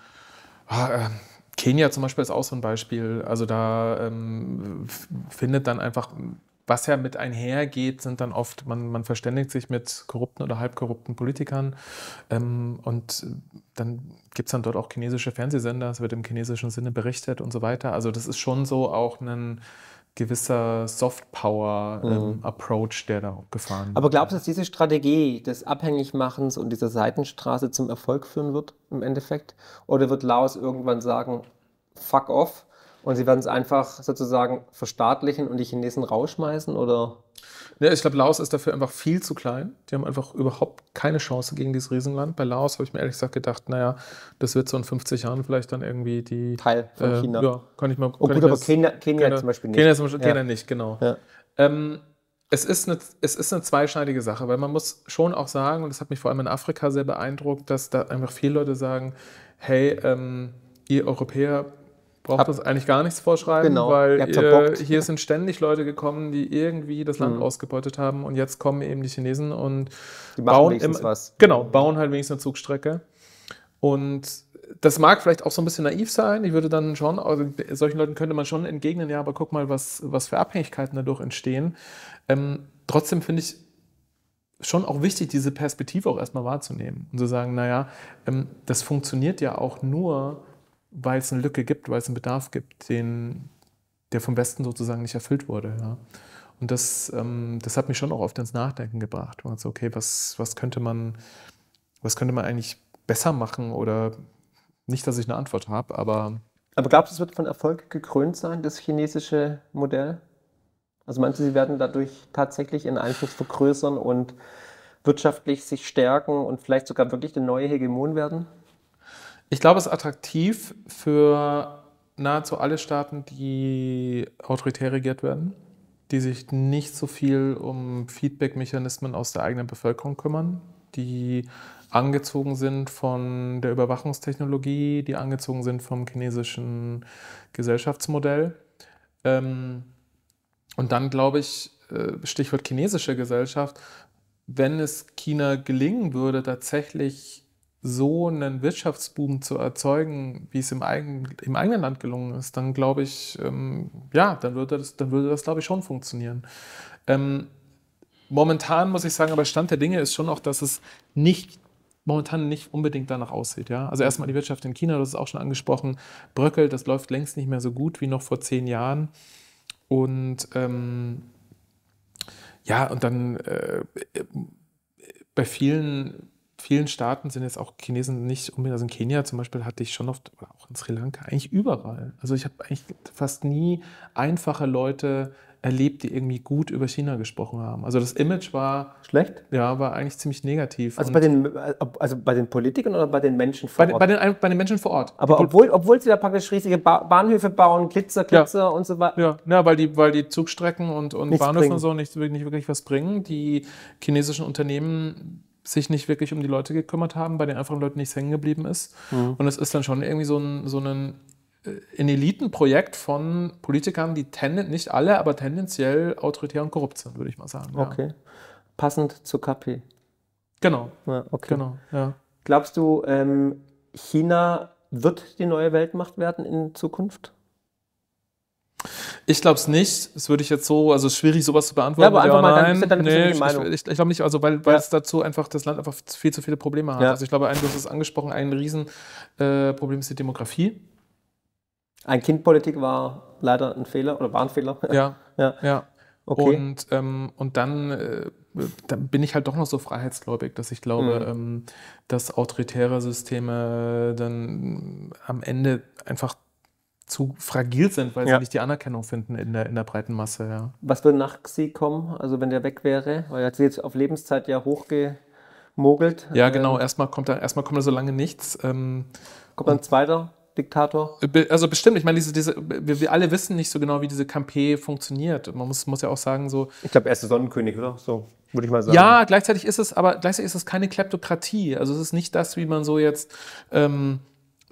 äh, Kenia zum Beispiel ist auch so ein Beispiel. Also da ähm, findet dann einfach, was ja mit einhergeht, sind dann oft, man, man verständigt sich mit korrupten oder halbkorrupten Politikern ähm, und dann gibt es dann dort auch chinesische Fernsehsender, es wird im chinesischen Sinne berichtet und so weiter. Also das ist schon so auch ein gewisser Soft-Power-Approach, mhm. ähm, der da gefahren wird. Aber glaubst du, dass diese Strategie des Abhängigmachens und dieser Seitenstraße zum Erfolg führen wird im Endeffekt? Oder wird Laos irgendwann sagen, fuck off und sie werden es einfach sozusagen verstaatlichen und die Chinesen rausschmeißen? Oder? Ja, ich glaube, Laos ist dafür einfach viel zu klein. Die haben einfach überhaupt keine Chance gegen dieses Riesenland. Bei Laos habe ich mir ehrlich gesagt gedacht, naja, das wird so in 50 Jahren vielleicht dann irgendwie die. Teil von äh, China. Ja, kann ich mal. Oh, gut, aber Kenia, Kenia, Kenia, zum Beispiel nicht. Kenia, zum Beispiel, ja. Kenia nicht, genau. Ja. Ähm, es ist, eine, es ist eine zweischneidige Sache, weil man muss schon auch sagen, und das hat mich vor allem in Afrika sehr beeindruckt, dass da einfach viele Leute sagen, hey, ähm, ihr Europäer braucht uns eigentlich gar nichts vorschreiben, genau, weil ihr, hier sind ständig Leute gekommen, die irgendwie das Land mhm. ausgebeutet haben und jetzt kommen eben die Chinesen und die bauen im, was. Genau, bauen halt wenigstens eine Zugstrecke. Und das mag vielleicht auch so ein bisschen naiv sein. Ich würde dann schon, also solchen Leuten könnte man schon entgegnen, ja, aber guck mal, was, was für Abhängigkeiten dadurch entstehen. Ähm, trotzdem finde ich schon auch wichtig, diese Perspektive auch erstmal wahrzunehmen und zu sagen, naja, ähm, das funktioniert ja auch nur, weil es eine Lücke gibt, weil es einen Bedarf gibt, den, der vom Westen sozusagen nicht erfüllt wurde. Ja. Und das, ähm, das hat mich schon auch oft ins Nachdenken gebracht. Also, okay, was, was, könnte man, was könnte man eigentlich besser machen oder nicht, dass ich eine Antwort habe, aber. Aber glaubst du, es wird von Erfolg gekrönt sein, das chinesische Modell? Also meinst du, sie werden dadurch tatsächlich ihren Einfluss vergrößern und wirtschaftlich sich stärken und vielleicht sogar wirklich der neue Hegemon werden? Ich glaube, es ist attraktiv für nahezu alle Staaten, die autoritär regiert werden, die sich nicht so viel um Feedback-Mechanismen aus der eigenen Bevölkerung kümmern, die angezogen sind von der Überwachungstechnologie, die angezogen sind vom chinesischen Gesellschaftsmodell. Ähm, und dann glaube ich, äh, Stichwort chinesische Gesellschaft, wenn es China gelingen würde, tatsächlich so einen Wirtschaftsboom zu erzeugen, wie es im, eigen, im eigenen Land gelungen ist, dann glaube ich, ähm, ja, dann würde das, dann würde das, glaube ich, schon funktionieren. Ähm, momentan muss ich sagen, aber Stand der Dinge ist schon auch, dass es nicht momentan nicht unbedingt danach aussieht. Ja? Also erstmal die Wirtschaft in China, das ist auch schon angesprochen, bröckelt, das läuft längst nicht mehr so gut wie noch vor zehn Jahren. Und ähm, ja, und dann äh, bei vielen vielen Staaten sind jetzt auch Chinesen nicht unbedingt, also in Kenia zum Beispiel hatte ich schon oft, oder auch in Sri Lanka, eigentlich überall. Also ich habe eigentlich fast nie einfache Leute erlebt, die irgendwie gut über China gesprochen haben. Also das Image war schlecht. Ja, war eigentlich ziemlich negativ. Also bei den, also bei den Politikern oder bei den Menschen vor bei, Ort? Bei den, bei den Menschen vor Ort. Aber obwohl, obwohl sie da praktisch riesige ba Bahnhöfe bauen, Glitzer, Glitzer ja. und so weiter. Ja, ja weil, die, weil die Zugstrecken und, und Bahnhöfe bringen. und so nicht, nicht wirklich was bringen. Die chinesischen Unternehmen sich nicht wirklich um die Leute gekümmert haben, bei den einfachen Leuten nichts hängen geblieben ist. Mhm. Und es ist dann schon irgendwie so ein, so ein, äh, ein Elitenprojekt von Politikern, die tenden, nicht alle, aber tendenziell autoritär und korrupt sind, würde ich mal sagen. Okay. Ja. Passend zur KP. Genau. Ja, okay. Genau, ja. Glaubst du, ähm, China wird die neue Weltmacht werden in Zukunft? Ich glaube es nicht. Das würde ich jetzt so, also es ist schwierig, sowas zu beantworten. Ja, aber einfach ja, mal nein. Dann, nee, ich, ich, ich glaube nicht, also weil, weil ja. es dazu einfach das Land einfach viel zu viele Probleme hat. Ja. Also ich glaube, ein, du hast es angesprochen, ein Riesenproblem äh, ist die Demografie. Ein Kindpolitik war leider ein Fehler oder war ein Fehler. Ja. (laughs) ja. ja. Okay. Und, ähm, und dann, äh, dann bin ich halt doch noch so freiheitsgläubig, dass ich glaube, mhm. ähm, dass autoritäre Systeme dann am Ende einfach zu fragil sind, weil Ja. sie nicht die Anerkennung finden in der, in der breiten Masse. Ja. Was würde nach Xi kommen, also wenn der weg wäre? Weil er hat sich jetzt auf Lebenszeit ja hochgemogelt. Ja, Ähm, genau. Erstmal kommt da, erstmal kommt da so lange nichts. Ähm, Kommt dann ein zweiter Diktator? also bestimmt, ich meine, diese, diese, wir, wir alle wissen nicht so genau, wie diese Campé funktioniert. Man muss, muss ja auch sagen, so, Ich glaube, er ist der Sonnenkönig, oder? So, würde ich mal sagen. Ja, gleichzeitig ist es, aber gleichzeitig ist es keine Kleptokratie. Also es ist nicht das, wie man so jetzt ähm,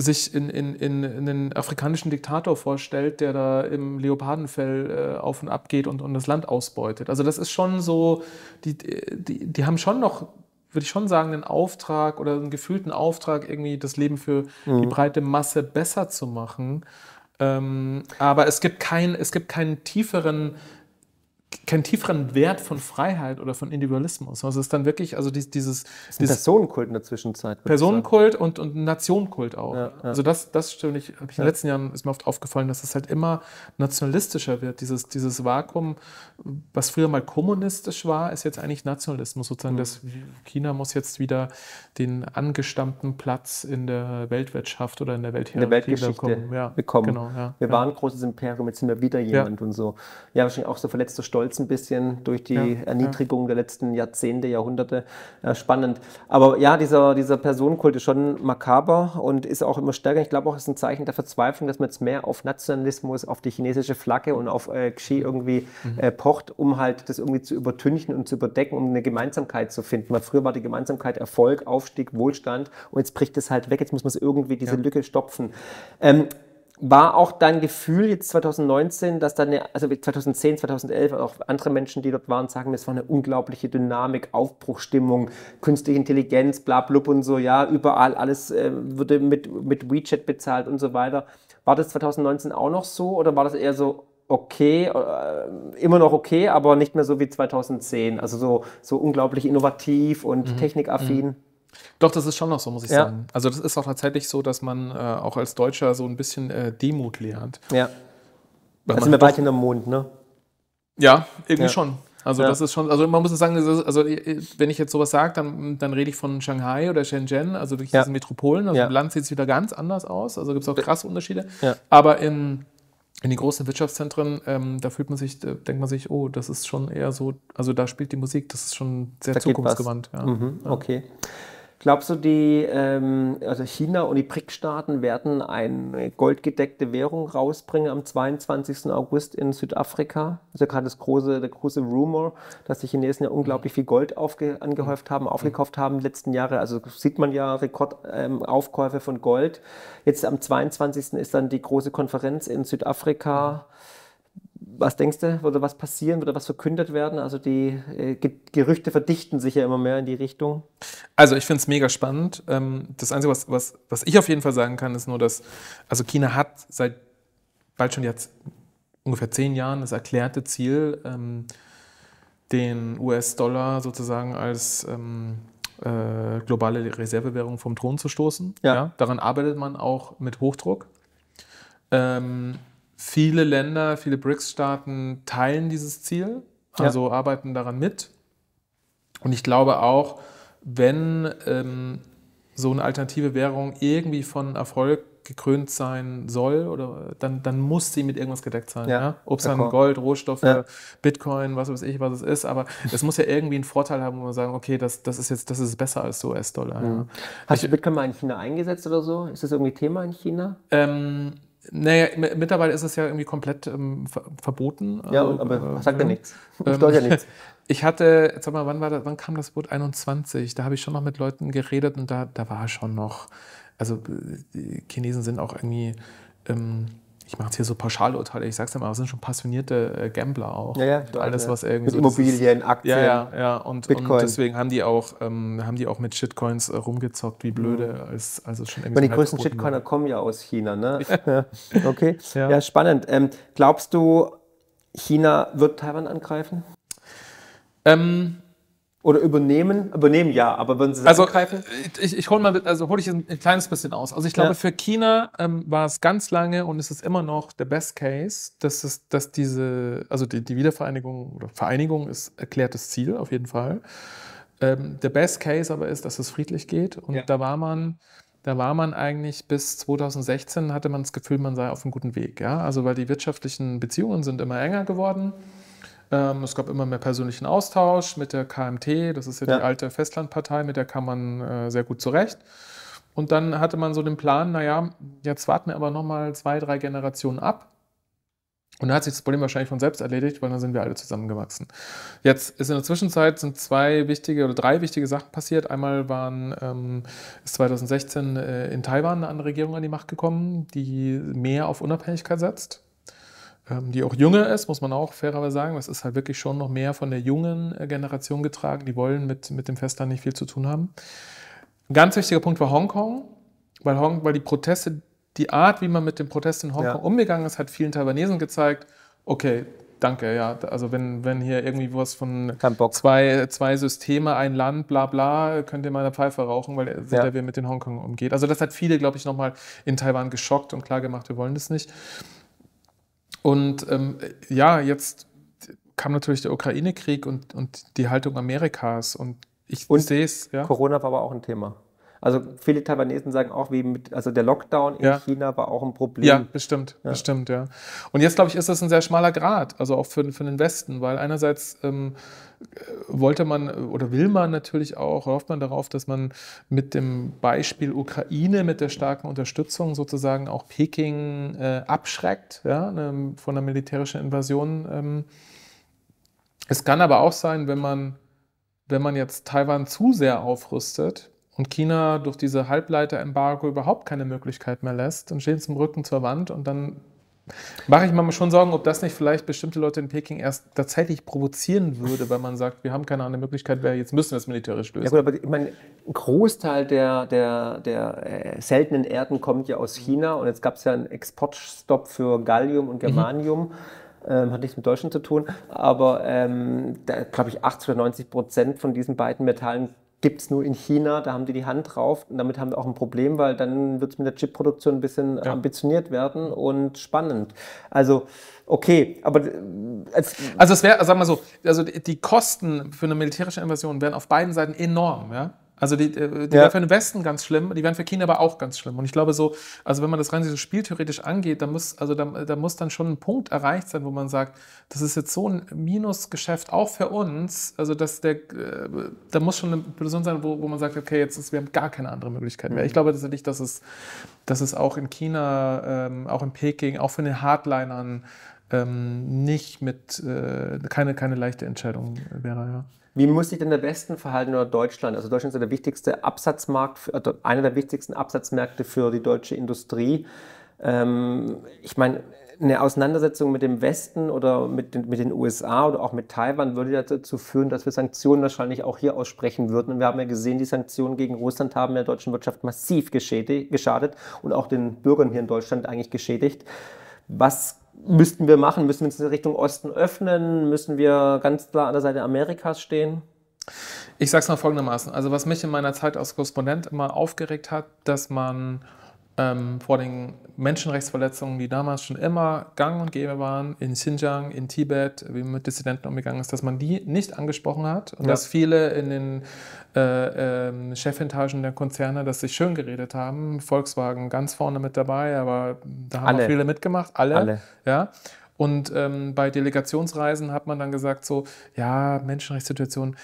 sich in, in, in, in den afrikanischen Diktator vorstellt, der da im Leopardenfell äh, auf und ab geht und, und das Land ausbeutet. Also das ist schon so, die, die, die haben schon noch, würde ich schon sagen, einen Auftrag oder einen gefühlten Auftrag, irgendwie das Leben für die breite Masse besser zu machen. Ähm, aber es gibt, kein, es gibt keinen tieferen keinen tieferen Wert von Freiheit oder von Individualismus. Also es ist dann wirklich, also dies, dieses, dieses Personenkult in der Zwischenzeit. Personenkult und, und Nationenkult auch. Ja, ja. Also das, das stimmt. Ich, hab ich in den letzten Jahren ist mir oft aufgefallen, dass es halt immer nationalistischer wird. Dieses, dieses Vakuum, was früher mal kommunistisch war, ist jetzt eigentlich Nationalismus. Mhm. Sozusagen, das China muss jetzt wieder den angestammten Platz in der Weltwirtschaft oder in der sagen. In der Weltgeschichte bekommen. Ja, bekommen. Genau, ja, Wir ja. waren ein großes Imperium, jetzt sind wir wieder jemand und so. Ja, wahrscheinlich auch so verletzter Stolz ein bisschen durch die Ja, Erniedrigung der letzten Jahrzehnte, Jahrhunderte. Ja, spannend. Aber ja, dieser, dieser Personenkult ist schon makaber und ist auch immer stärker. Ich glaube auch, es ist ein Zeichen der Verzweiflung, dass man jetzt mehr auf Nationalismus, auf die chinesische Flagge und auf äh, Xi irgendwie Mhm. äh, pocht, um halt das irgendwie zu übertünchen und zu überdecken, um eine Gemeinsamkeit zu finden. Weil früher war die Gemeinsamkeit Erfolg, Aufstieg, Wohlstand und jetzt bricht es halt weg. Jetzt muss man es irgendwie diese Lücke stopfen. Ähm, war auch dein Gefühl jetzt 2019, dass dann, also 2010, 2011, auch andere Menschen, die dort waren, sagen, es war eine unglaubliche Dynamik, Aufbruchstimmung, künstliche Intelligenz, bla blub und so, ja, überall alles äh, wurde mit, mit WeChat bezahlt und so weiter. War das 2019 auch noch so oder war das eher so, okay, äh, immer noch okay, aber nicht mehr so wie 2010? Also so, so unglaublich innovativ und technikaffin. Doch, das ist schon noch so, muss ich Ja. sagen. Also das ist auch tatsächlich so, dass man äh, auch als Deutscher so ein bisschen äh, Demut lernt. Ja. Weil Da sind wir doch- weit hinterm Mond, ne? Ja, irgendwie Ja. schon. Also Ja. das ist schon, also man muss sagen, ist, also äh, wenn ich jetzt sowas sage, dann, dann rede ich von Shanghai oder Shenzhen, also durch Ja. diese Metropolen. Also im Land sieht es wieder ganz anders aus. Also gibt es auch krasse Unterschiede. Aber in, in den großen Wirtschaftszentren, ähm, da fühlt man sich, da denkt man sich, oh, das ist schon eher so, also da spielt die Musik, das ist schon sehr Da zukunftsgewandt. Mhm, okay. Glaubst du, die, ähm, also China und die BRIC-Staaten werden eine goldgedeckte Währung rausbringen am 22. August in Südafrika? Das ist ja gerade das große, der große Rumor, dass die Chinesen ja unglaublich viel Gold angehäuft haben, aufgekauft haben die letzten Jahre. Also sieht man ja Rekordaufkäufe ähm, von Gold. Jetzt am 22. ist dann die große Konferenz in Südafrika. Was denkst du, würde was passieren, würde was verkündet werden? Also die äh, Ge Gerüchte verdichten sich ja immer mehr in die Richtung. Also ich finde es mega spannend. Ähm, Das Einzige, was, was, was ich auf jeden Fall sagen kann, ist nur, dass also China hat seit bald schon jetzt ungefähr zehn Jahren das erklärte Ziel, ähm, den US-Dollar sozusagen als ähm, äh, globale Reservewährung vom Thron zu stoßen. Ja. daran arbeitet man auch mit Hochdruck. Ähm, viele Länder, viele BRICS-Staaten teilen dieses Ziel, Ja. also arbeiten daran mit. Und ich glaube auch, wenn ähm, so eine alternative Währung irgendwie von Erfolg gekrönt sein soll, oder dann, dann muss sie mit irgendwas gedeckt sein. Ja, Ja, Ob es dann. Gold, Rohstoffe, Ja. Bitcoin, was weiß ich, was es ist, aber es muss ja irgendwie einen Vorteil haben, wo man sagen, okay, das, das ist jetzt das ist besser als US-Dollar. Ja. Hast du Bitcoin mal in China eingesetzt oder so? Ist das irgendwie Thema in China? Ähm, naja, mittlerweile ist es ja irgendwie komplett ähm, ver verboten. Ja, Also, aber äh, sagt ja ja. nichts. Steuert ja nichts. (laughs) Ich hatte, sag mal, wann, war das, wann kam das Wort 21? Da habe ich schon noch mit Leuten geredet und da, da war schon noch, also äh, die Chinesen sind auch irgendwie, ähm, ich mache jetzt hier so Pauschalurteile, ich sag's ja mal, aber sind schon passionierte äh, Gambler auch. Ja, ja, Und alles, ja. was irgendwie Mit so Immobilien, Aktien. Ja, ja, ja. Und, Bitcoin. und deswegen haben die auch, ähm, haben die auch mit Shitcoins äh, rumgezockt, wie blöde, als, als es schon Ich meine, die größten Shitcoiner war. kommen ja aus China, ne? (laughs) Ja. (laughs) Okay. Ja, Ja. spannend. Ähm, glaubst du, China wird Taiwan angreifen? Ähm, Oder übernehmen? Übernehmen ja, aber würden sie Also angreifen? ich, ich hole mal, also hole ich ein, ein kleines bisschen aus. Also ich glaube, Ja. für China ähm, war es ganz lange und ist es immer noch der Best Case, dass es, dass diese, also die, die Wiedervereinigung oder Vereinigung ist erklärtes Ziel auf jeden Fall. Ähm, der Best Case aber ist, dass es friedlich geht und Ja. da war man da war man eigentlich bis 2016, hatte man das Gefühl, man sei auf einem guten Weg. Ja? Also weil die wirtschaftlichen Beziehungen sind immer enger geworden. Ähm, es gab immer mehr persönlichen Austausch mit der KMT, das ist ja, ja. die alte Festlandpartei, mit der kam man äh, sehr gut zurecht. Und dann hatte man so den Plan, naja, jetzt warten wir aber nochmal zwei, drei Generationen ab. Und da hat sich das Problem wahrscheinlich von selbst erledigt, weil dann sind wir alle zusammengewachsen. Jetzt ist in der Zwischenzeit sind zwei wichtige oder drei wichtige Sachen passiert. Einmal waren, ähm, ist 2016 äh, in Taiwan eine andere Regierung an die Macht gekommen, die mehr auf Unabhängigkeit setzt ähm, die auch jünger ist, muss man auch fairerweise sagen. Das ist halt wirklich schon noch mehr von der jungen äh, Generation getragen. Die wollen mit, mit dem Festland nicht viel zu tun haben. Ein ganz wichtiger Punkt war Hongkong, weil, Hong, weil die Proteste, die Art, wie man mit den Protesten in Hongkong ja. umgegangen ist, hat vielen Taiwanesen gezeigt, okay, danke, ja. Also wenn, wenn hier irgendwie was von zwei, zwei Systeme, ein Land, bla bla, könnt ihr mal eine Pfeife rauchen, weil er ja. wie mit den Hongkong umgeht. Also das hat viele, glaube ich, nochmal in Taiwan geschockt und klar gemacht, wir wollen das nicht. Und ähm, ja, jetzt kam natürlich der Ukraine-Krieg und, und die Haltung Amerikas und ich sehe es. Ja. Corona war aber auch ein Thema. Also viele Taiwanesen sagen auch, wie mit, also der Lockdown in ja. China war auch ein Problem. Ja, bestimmt, ja. bestimmt, ja. Und jetzt, glaube ich, ist das ein sehr schmaler Grad, also auch für, für den Westen, weil einerseits ähm, wollte man oder will man natürlich auch, hofft man darauf, dass man mit dem Beispiel Ukraine, mit der starken Unterstützung sozusagen auch Peking äh, abschreckt ja, ne, von der militärischen Invasion. Ähm. Es kann aber auch sein, wenn man wenn man jetzt Taiwan zu sehr aufrüstet und China durch diese Halbleiter-Embargo überhaupt keine Möglichkeit mehr lässt, dann stehen sie im Rücken zur Wand und dann mache ich mir schon Sorgen, ob das nicht vielleicht bestimmte Leute in Peking erst tatsächlich provozieren würde, weil man sagt, wir haben keine andere Möglichkeit mehr, jetzt müssen wir es militärisch lösen. Ja gut, aber ich meine, ein Großteil der, der, der äh, seltenen Erden kommt ja aus China und jetzt gab es ja einen Exportstopp für Gallium und Germanium. Mhm ähm, hat nichts mit Deutschland zu tun, aber ähm, glaube ich 80 oder 90 Prozent von diesen beiden Metallen gibt es nur in China, da haben die die Hand drauf und damit haben wir auch ein Problem, weil dann wird es mit der Chipproduktion ein bisschen ja. ambitioniert werden und spannend. Also okay, aber äh, als also es wäre, sagen wir so, also die Kosten für eine militärische Invasion wären auf beiden Seiten enorm, ja. Also die, äh, die ja. wären für den Westen ganz schlimm, die wären für China aber auch ganz schlimm. Und ich glaube so, also wenn man das rein so spieltheoretisch angeht, da muss, also da, da muss dann schon ein Punkt erreicht sein, wo man sagt, das ist jetzt so ein Minusgeschäft auch für uns. Also dass der, äh, da muss schon eine Person sein, wo, wo man sagt, okay, jetzt ist, wir haben gar keine andere Möglichkeit mehr. Mhm. Ich glaube tatsächlich, dass es, dass es auch in China, ähm, auch in Peking, auch für den Hardlinern ähm, nicht mit, äh, keine, keine leichte Entscheidung wäre, ja. Wie muss sich denn der Westen verhalten oder Deutschland? Also Deutschland ist ja der wichtigste Absatzmarkt, also einer der wichtigsten Absatzmärkte für die deutsche Industrie. Ähm, ich meine, eine Auseinandersetzung mit dem Westen oder mit den, mit den USA oder auch mit Taiwan würde dazu führen, dass wir Sanktionen wahrscheinlich auch hier aussprechen würden. Und wir haben ja gesehen, die Sanktionen gegen Russland haben der deutschen Wirtschaft massiv geschadet und auch den Bürgern hier in Deutschland eigentlich geschädigt. Was müssten wir machen? Müssen wir uns in Richtung Osten öffnen? Müssen wir ganz klar an der Seite Amerikas stehen? Ich sage es mal folgendermaßen. Also was mich in meiner Zeit als Korrespondent immer aufgeregt hat, dass man ähm, vor den Menschenrechtsverletzungen, die damals schon immer gang und gäbe waren, in Xinjiang, in Tibet, wie man mit Dissidenten umgegangen ist, dass man die nicht angesprochen hat und ja. dass viele in den äh, äh, Chefetagen der Konzerne das sich schön geredet haben. Volkswagen ganz vorne mit dabei, aber da haben alle. auch viele mitgemacht, alle. alle. Ja. Und ähm, bei Delegationsreisen hat man dann gesagt, so, ja, Menschenrechtssituation,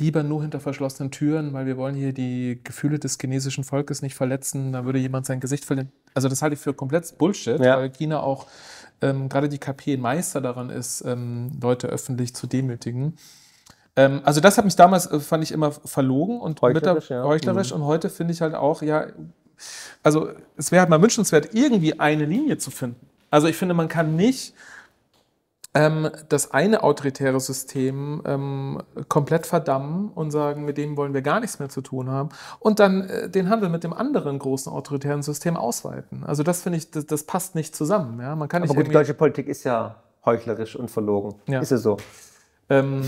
lieber nur hinter verschlossenen Türen, weil wir wollen hier die Gefühle des chinesischen Volkes nicht verletzen. Da würde jemand sein Gesicht verlieren. Also das halte ich für komplett Bullshit, ja. weil China auch ähm, gerade die KP ein Meister daran ist, ähm, Leute öffentlich zu demütigen. Ähm, also das hat mich damals, äh, fand ich immer verlogen und heuchlerisch, ja. heuchlerisch. Mhm. und heute finde ich halt auch, ja, also es wäre halt mal wünschenswert, irgendwie eine Linie zu finden. Also ich finde, man kann nicht ähm, das eine autoritäre System ähm, komplett verdammen und sagen, mit dem wollen wir gar nichts mehr zu tun haben und dann äh, den Handel mit dem anderen großen autoritären System ausweiten. Also das finde ich, das, das, passt nicht zusammen. Ja? Man kann Aber nicht gut, die deutsche Politik ist ja heuchlerisch und verlogen. Ja. Ist es so? Ähm,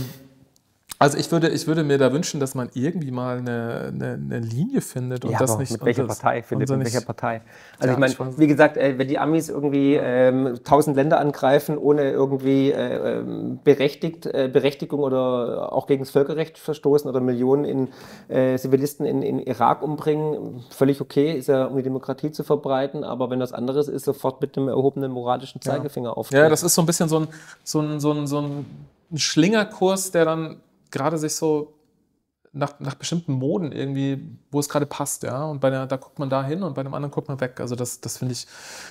Also ich würde, ich würde mir da wünschen, dass man irgendwie mal eine, eine, eine Linie findet und ja, das nicht. Mit welcher das, Partei, Philipp? Mit welcher Partei? Also Ja, ich meine, ich wie gesagt, äh, wenn die Amis irgendwie ähm, tausend Länder angreifen, ohne irgendwie äh, ähm, berechtigt, äh, Berechtigung oder auch gegen das Völkerrecht verstoßen oder Millionen in äh, Zivilisten in, in Irak umbringen, völlig okay, ist ja um die Demokratie zu verbreiten, aber wenn das anderes ist, sofort mit einem erhobenen moralischen Zeigefinger auftreten. Ja, das ist so ein bisschen so ein, so ein, so ein, so ein Schlingerkurs, der dann gerade sich so nach, nach bestimmten Moden irgendwie, wo es gerade passt, ja. Und bei der, da guckt man da hin und bei dem anderen guckt man weg. Also das, das finde ich,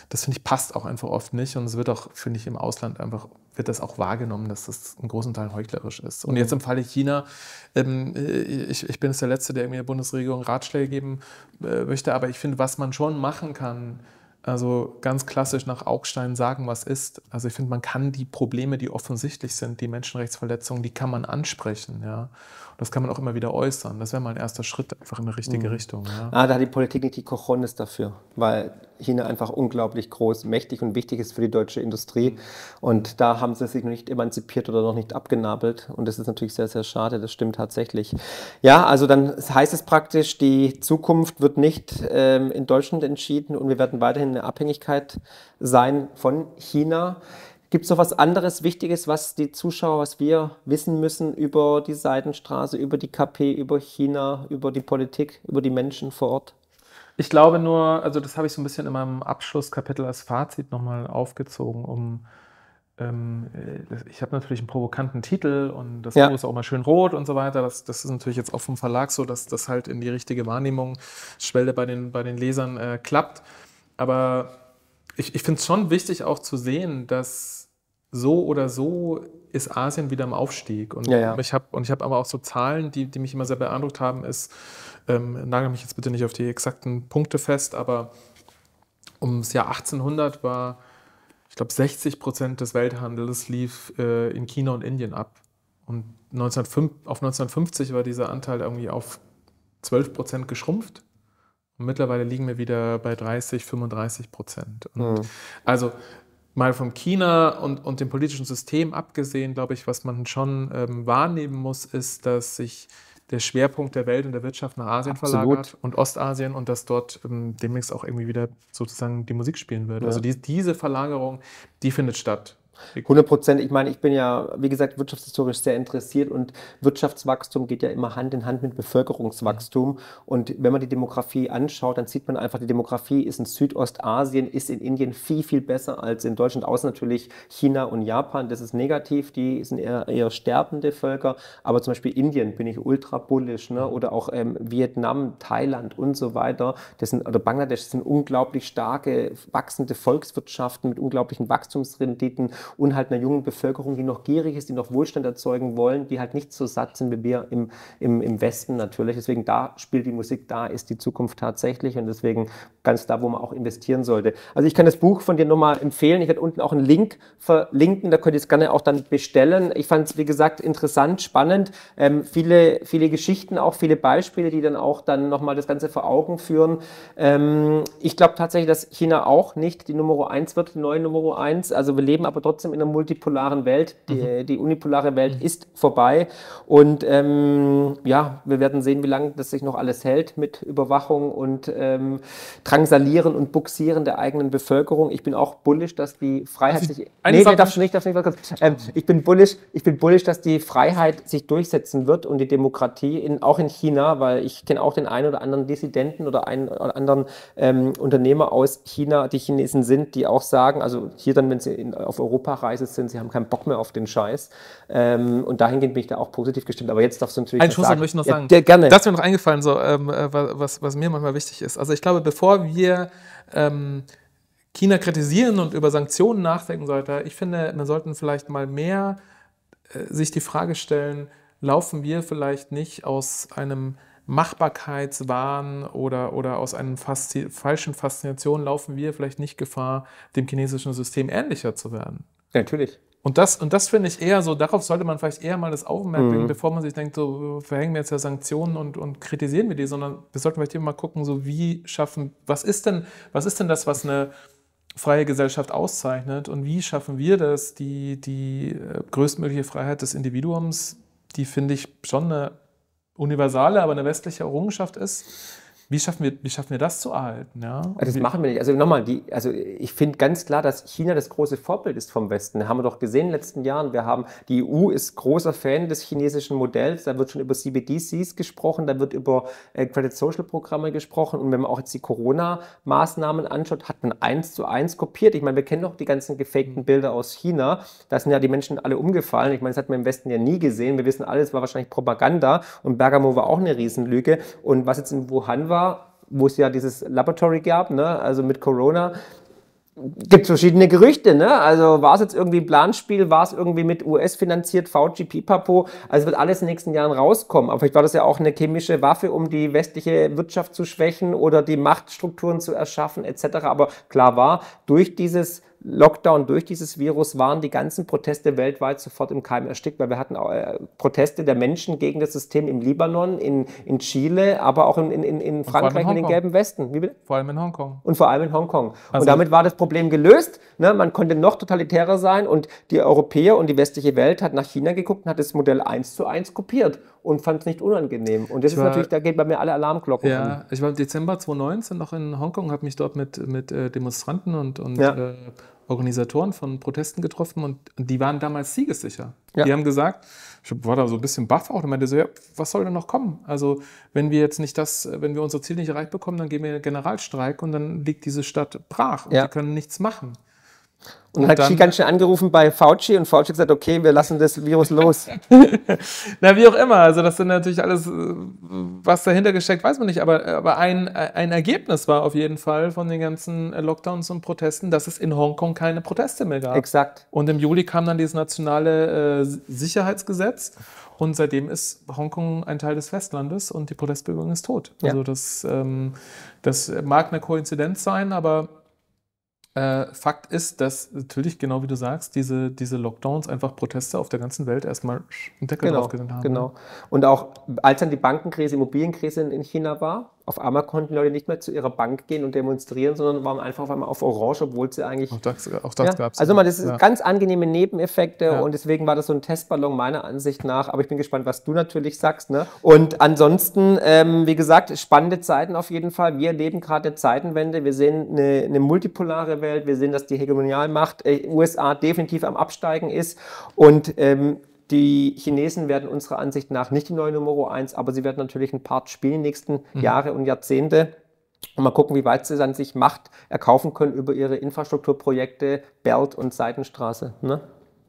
das finde ich passt auch einfach oft nicht. Und es wird auch, finde ich, im Ausland einfach, wird das auch wahrgenommen, dass das in großen Teilen heuchlerisch ist. Und jetzt im Falle China, ähm, ich, ich bin jetzt der Letzte, der irgendwie der Bundesregierung Ratschläge geben äh, möchte, aber ich finde, was man schon machen kann, also ganz klassisch nach Augstein sagen, was ist. Also ich finde, man kann die Probleme, die offensichtlich sind, die Menschenrechtsverletzungen, die kann man ansprechen, ja. Das kann man auch immer wieder äußern. Das wäre mal ein erster Schritt einfach in die richtige Richtung. Ja. Ah, da hat die Politik nicht die Cojones dafür, weil China einfach unglaublich groß, mächtig und wichtig ist für die deutsche Industrie. Und da haben sie sich noch nicht emanzipiert oder noch nicht abgenabelt. Und das ist natürlich sehr, sehr schade. Das stimmt tatsächlich. Ja, also dann heißt es praktisch, die Zukunft wird nicht ähm, in Deutschland entschieden und wir werden weiterhin in der Abhängigkeit sein von China. Gibt es noch was anderes Wichtiges, was die Zuschauer, was wir wissen müssen über die Seidenstraße, über die KP, über China, über die Politik, über die Menschen vor Ort? Ich glaube nur, also das habe ich so ein bisschen in meinem Abschlusskapitel als Fazit nochmal aufgezogen, um ähm, äh, ich habe natürlich einen provokanten Titel und das Ja. Buch ist auch mal schön rot und so weiter. Das, das ist natürlich jetzt auch vom Verlag so, dass das halt in die richtige Wahrnehmungsschwelle bei den, bei den Lesern äh, klappt. Aber ich, ich finde es schon wichtig auch zu sehen, dass so oder so ist Asien wieder im Aufstieg. Und Ja, ja. ich habe und ich habe aber auch so Zahlen, die, die mich immer sehr beeindruckt haben, ist, ähm, nagel mich jetzt bitte nicht auf die exakten Punkte fest, aber ums Jahr 1800 war, ich glaube, 60 Prozent des Welthandels lief äh, in China und Indien ab. Und 1905, auf 1950 war dieser Anteil irgendwie auf 12 Prozent geschrumpft. Und mittlerweile liegen wir wieder bei 30, 35 Prozent. Mhm. Also mal von China und, und dem politischen System abgesehen, glaube ich, was man schon ähm, wahrnehmen muss, ist, dass sich der Schwerpunkt der Welt und der Wirtschaft nach Asien Absolut. verlagert und Ostasien und dass dort ähm, demnächst auch irgendwie wieder sozusagen die Musik spielen wird. Ja. Also die, diese Verlagerung, die findet statt. 100 Prozent. Ich meine, ich bin ja, wie gesagt, wirtschaftshistorisch sehr interessiert und Wirtschaftswachstum geht ja immer Hand in Hand mit Bevölkerungswachstum. Und wenn man die Demografie anschaut, dann sieht man einfach, die Demografie ist in Südostasien, ist in Indien viel, viel besser als in Deutschland, außer natürlich China und Japan. Das ist negativ, die sind eher, eher sterbende Völker. Aber zum Beispiel Indien bin ich ultra bullish, ne? oder auch ähm, Vietnam, Thailand und so weiter. Das sind, oder Bangladesch, das sind unglaublich starke, wachsende Volkswirtschaften mit unglaublichen Wachstumsrenditen und halt einer jungen Bevölkerung, die noch gierig ist, die noch Wohlstand erzeugen wollen, die halt nicht so satt sind wie wir im, im, im Westen natürlich. Deswegen da spielt die Musik, da ist die Zukunft tatsächlich und deswegen ganz da, wo man auch investieren sollte. Also ich kann das Buch von dir nochmal empfehlen. Ich werde unten auch einen Link verlinken, da könnt ihr es gerne auch dann bestellen. Ich fand es, wie gesagt, interessant, spannend. Ähm, viele, viele Geschichten, auch viele Beispiele, die dann auch dann nochmal das Ganze vor Augen führen. Ähm, ich glaube tatsächlich, dass China auch nicht die Nummer eins wird, die neue Nummer eins. Also wir leben aber trotzdem in einer multipolaren Welt. Die, die unipolare Welt ist vorbei. Und ähm, ja, wir werden sehen, wie lange das sich noch alles hält mit Überwachung und ähm, Drangsalieren und Buxieren der eigenen Bevölkerung. Ich bin auch bullish, dass die Freiheit sich. eine Nee, nee, darfst du nicht, darfst nicht. Ähm, ich, bin bullish, ich bin bullish, dass die Freiheit sich durchsetzen wird und die Demokratie, in, auch in China, weil ich kenne auch den einen oder anderen Dissidenten oder einen oder anderen ähm, Unternehmer aus China, die Chinesen sind, die auch sagen, also hier dann, wenn sie in, auf Europareise sind, sie haben keinen Bock mehr auf den Scheiß. Ähm, und dahingehend bin ich da auch positiv gestimmt. Aber jetzt darfst du natürlich. Ein was Schlusswort möchte ich noch Ja, sagen. der- gerne. Das ist mir noch eingefallen, so, ähm, äh, was, was mir manchmal wichtig ist. Also ich glaube, bevor wir ähm, China kritisieren und über Sanktionen nachdenken sollte, ich finde, wir sollten vielleicht mal mehr äh, sich die Frage stellen, laufen wir vielleicht nicht aus einem Machbarkeitswahn oder, oder aus einer Faszi falschen Faszination, laufen wir vielleicht nicht Gefahr, dem chinesischen System ähnlicher zu werden? Ja, natürlich. Und das, und das finde ich eher so, darauf sollte man vielleicht eher mal das Augenmerk Mhm. legen, bevor man sich denkt, so verhängen wir jetzt ja Sanktionen und, und kritisieren wir die, sondern wir sollten vielleicht immer mal gucken, so wie schaffen, was ist denn, was ist denn das, was eine freie Gesellschaft auszeichnet und wie schaffen wir das, die, die äh, größtmögliche Freiheit des Individuums die finde ich schon eine universale, aber eine westliche Errungenschaft ist. Wie schaffen wir, wie schaffen wir das zu erhalten? Ja? Das wie, machen wir nicht. Also nochmal, die, also ich finde ganz klar, dass China das große Vorbild ist vom Westen. Das haben wir doch gesehen in den letzten Jahren. Wir haben, die EU ist großer Fan des chinesischen Modells. Da wird schon über CBDCs gesprochen, da wird über äh, Credit Social Programme gesprochen. Und wenn man auch jetzt die Corona-Maßnahmen anschaut, hat man eins zu eins kopiert. Ich meine, wir kennen doch die ganzen gefakten Bilder aus China. Da sind ja die Menschen alle umgefallen. Ich meine, das hat man im Westen ja nie gesehen. Wir wissen alles, war wahrscheinlich Propaganda. Und Bergamo war auch eine Riesenlüge. Und was jetzt in Wuhan war, wo es ja dieses Laboratory gab, ne? also mit Corona, gibt es verschiedene Gerüchte. Ne? Also war es jetzt irgendwie Planspiel, war es irgendwie mit US finanziert, VG, Pipapo. Also wird alles in den nächsten Jahren rauskommen. Aber vielleicht war das ja auch eine chemische Waffe, um die westliche Wirtschaft zu schwächen oder die Machtstrukturen zu erschaffen etc. Aber klar war, durch dieses Lockdown durch dieses Virus waren die ganzen Proteste weltweit sofort im Keim erstickt, weil wir hatten äh, Proteste der Menschen gegen das System im Libanon, in, in Chile, aber auch in, in, in Frankreich in, in den gelben Westen. Vor allem in Hongkong. Und vor allem in Hongkong. Also und damit war das Problem gelöst. Ne? Man konnte noch totalitärer sein und die Europäer und die westliche Welt hat nach China geguckt und hat das Modell eins zu eins kopiert und fand es nicht unangenehm. Und das ich ist war, natürlich, da geht bei mir alle Alarmglocken ja, an. Ich war im Dezember 2019 noch in Hongkong, habe mich dort mit, mit äh, Demonstranten und, und ja. äh, Organisatoren von Protesten getroffen und, die waren damals siegessicher. Ja. Die haben gesagt, ich war da so ein bisschen baff auch und meinte so, ja, was soll denn noch kommen? Also wenn wir jetzt nicht das, wenn wir unser Ziel nicht erreicht bekommen, dann gehen wir in den Generalstreik und dann liegt diese Stadt brach und ja. wir können nichts machen. Und, und hat Xi ganz schnell angerufen bei Fauci und Fauci gesagt, okay, wir lassen das Virus los. (laughs) Na, wie auch immer. Also das sind natürlich alles, äh, was dahinter gesteckt, weiß man nicht. Aber, aber ein, ein Ergebnis war auf jeden Fall von den ganzen Lockdowns und Protesten, dass es in Hongkong keine Proteste mehr gab. Exakt. Und im Juli kam dann dieses nationale äh, Sicherheitsgesetz. Und seitdem ist Hongkong ein Teil des Festlandes und die Protestbewegung ist tot. Ja. Also das, ähm, das mag eine Koinzidenz sein, aber äh, Fakt ist, dass natürlich, genau wie du sagst, diese, diese Lockdowns einfach Proteste auf der ganzen Welt erstmal einen Deckel genau, draufgesetzt haben. Genau. Und auch als dann die Bankenkrise, Immobilienkrise in China war, auf einmal konnten Leute nicht mehr zu ihrer Bank gehen und demonstrieren, sondern waren einfach auf einmal auf Orange, obwohl sie eigentlich. Auch das, auch das ja, gab es. Also mal, das sind ja. ganz angenehme Nebeneffekte ja. und deswegen war das so ein Testballon meiner Ansicht nach. Aber ich bin gespannt, was du natürlich sagst. Ne? Und ansonsten, ähm, wie gesagt, spannende Zeiten auf jeden Fall. Wir erleben gerade eine Zeitenwende. Wir sehen eine, eine multipolare Welt. Wir sehen, dass die Hegemonialmacht äh, USA definitiv am Absteigen ist und ähm, die Chinesen werden unserer Ansicht nach nicht die neue Nummer 1, aber sie werden natürlich ein Part spielen in den nächsten mhm. Jahre und Jahrzehnte. Und mal gucken, wie weit sie dann sich Macht erkaufen können über ihre Infrastrukturprojekte Belt und Seitenstraße. Ne?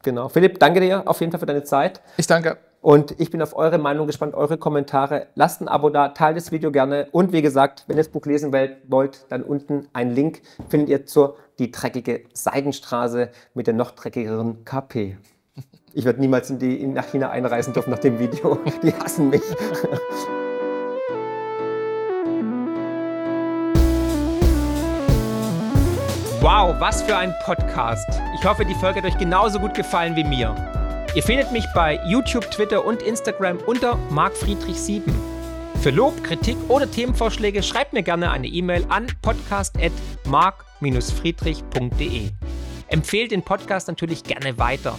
Genau. Philipp, danke dir auf jeden Fall für deine Zeit. Ich danke. Und ich bin auf eure Meinung gespannt, eure Kommentare. Lasst ein Abo da, teilt das Video gerne. Und wie gesagt, wenn ihr das Buch lesen wollt, dann unten ein Link findet ihr zur die dreckige Seidenstraße mit der noch dreckigeren KP. Ich werde niemals in die, nach China einreisen dürfen nach dem Video. (laughs) Die hassen mich. Wow, was für ein Podcast. Ich hoffe, die Folge hat euch genauso gut gefallen wie mir. Ihr findet mich bei YouTube, Twitter und Instagram unter markfriedrich7. Für Lob, Kritik oder Themenvorschläge schreibt mir gerne eine E-Mail an podcast.mark-friedrich.de. Empfehlt den Podcast natürlich gerne weiter.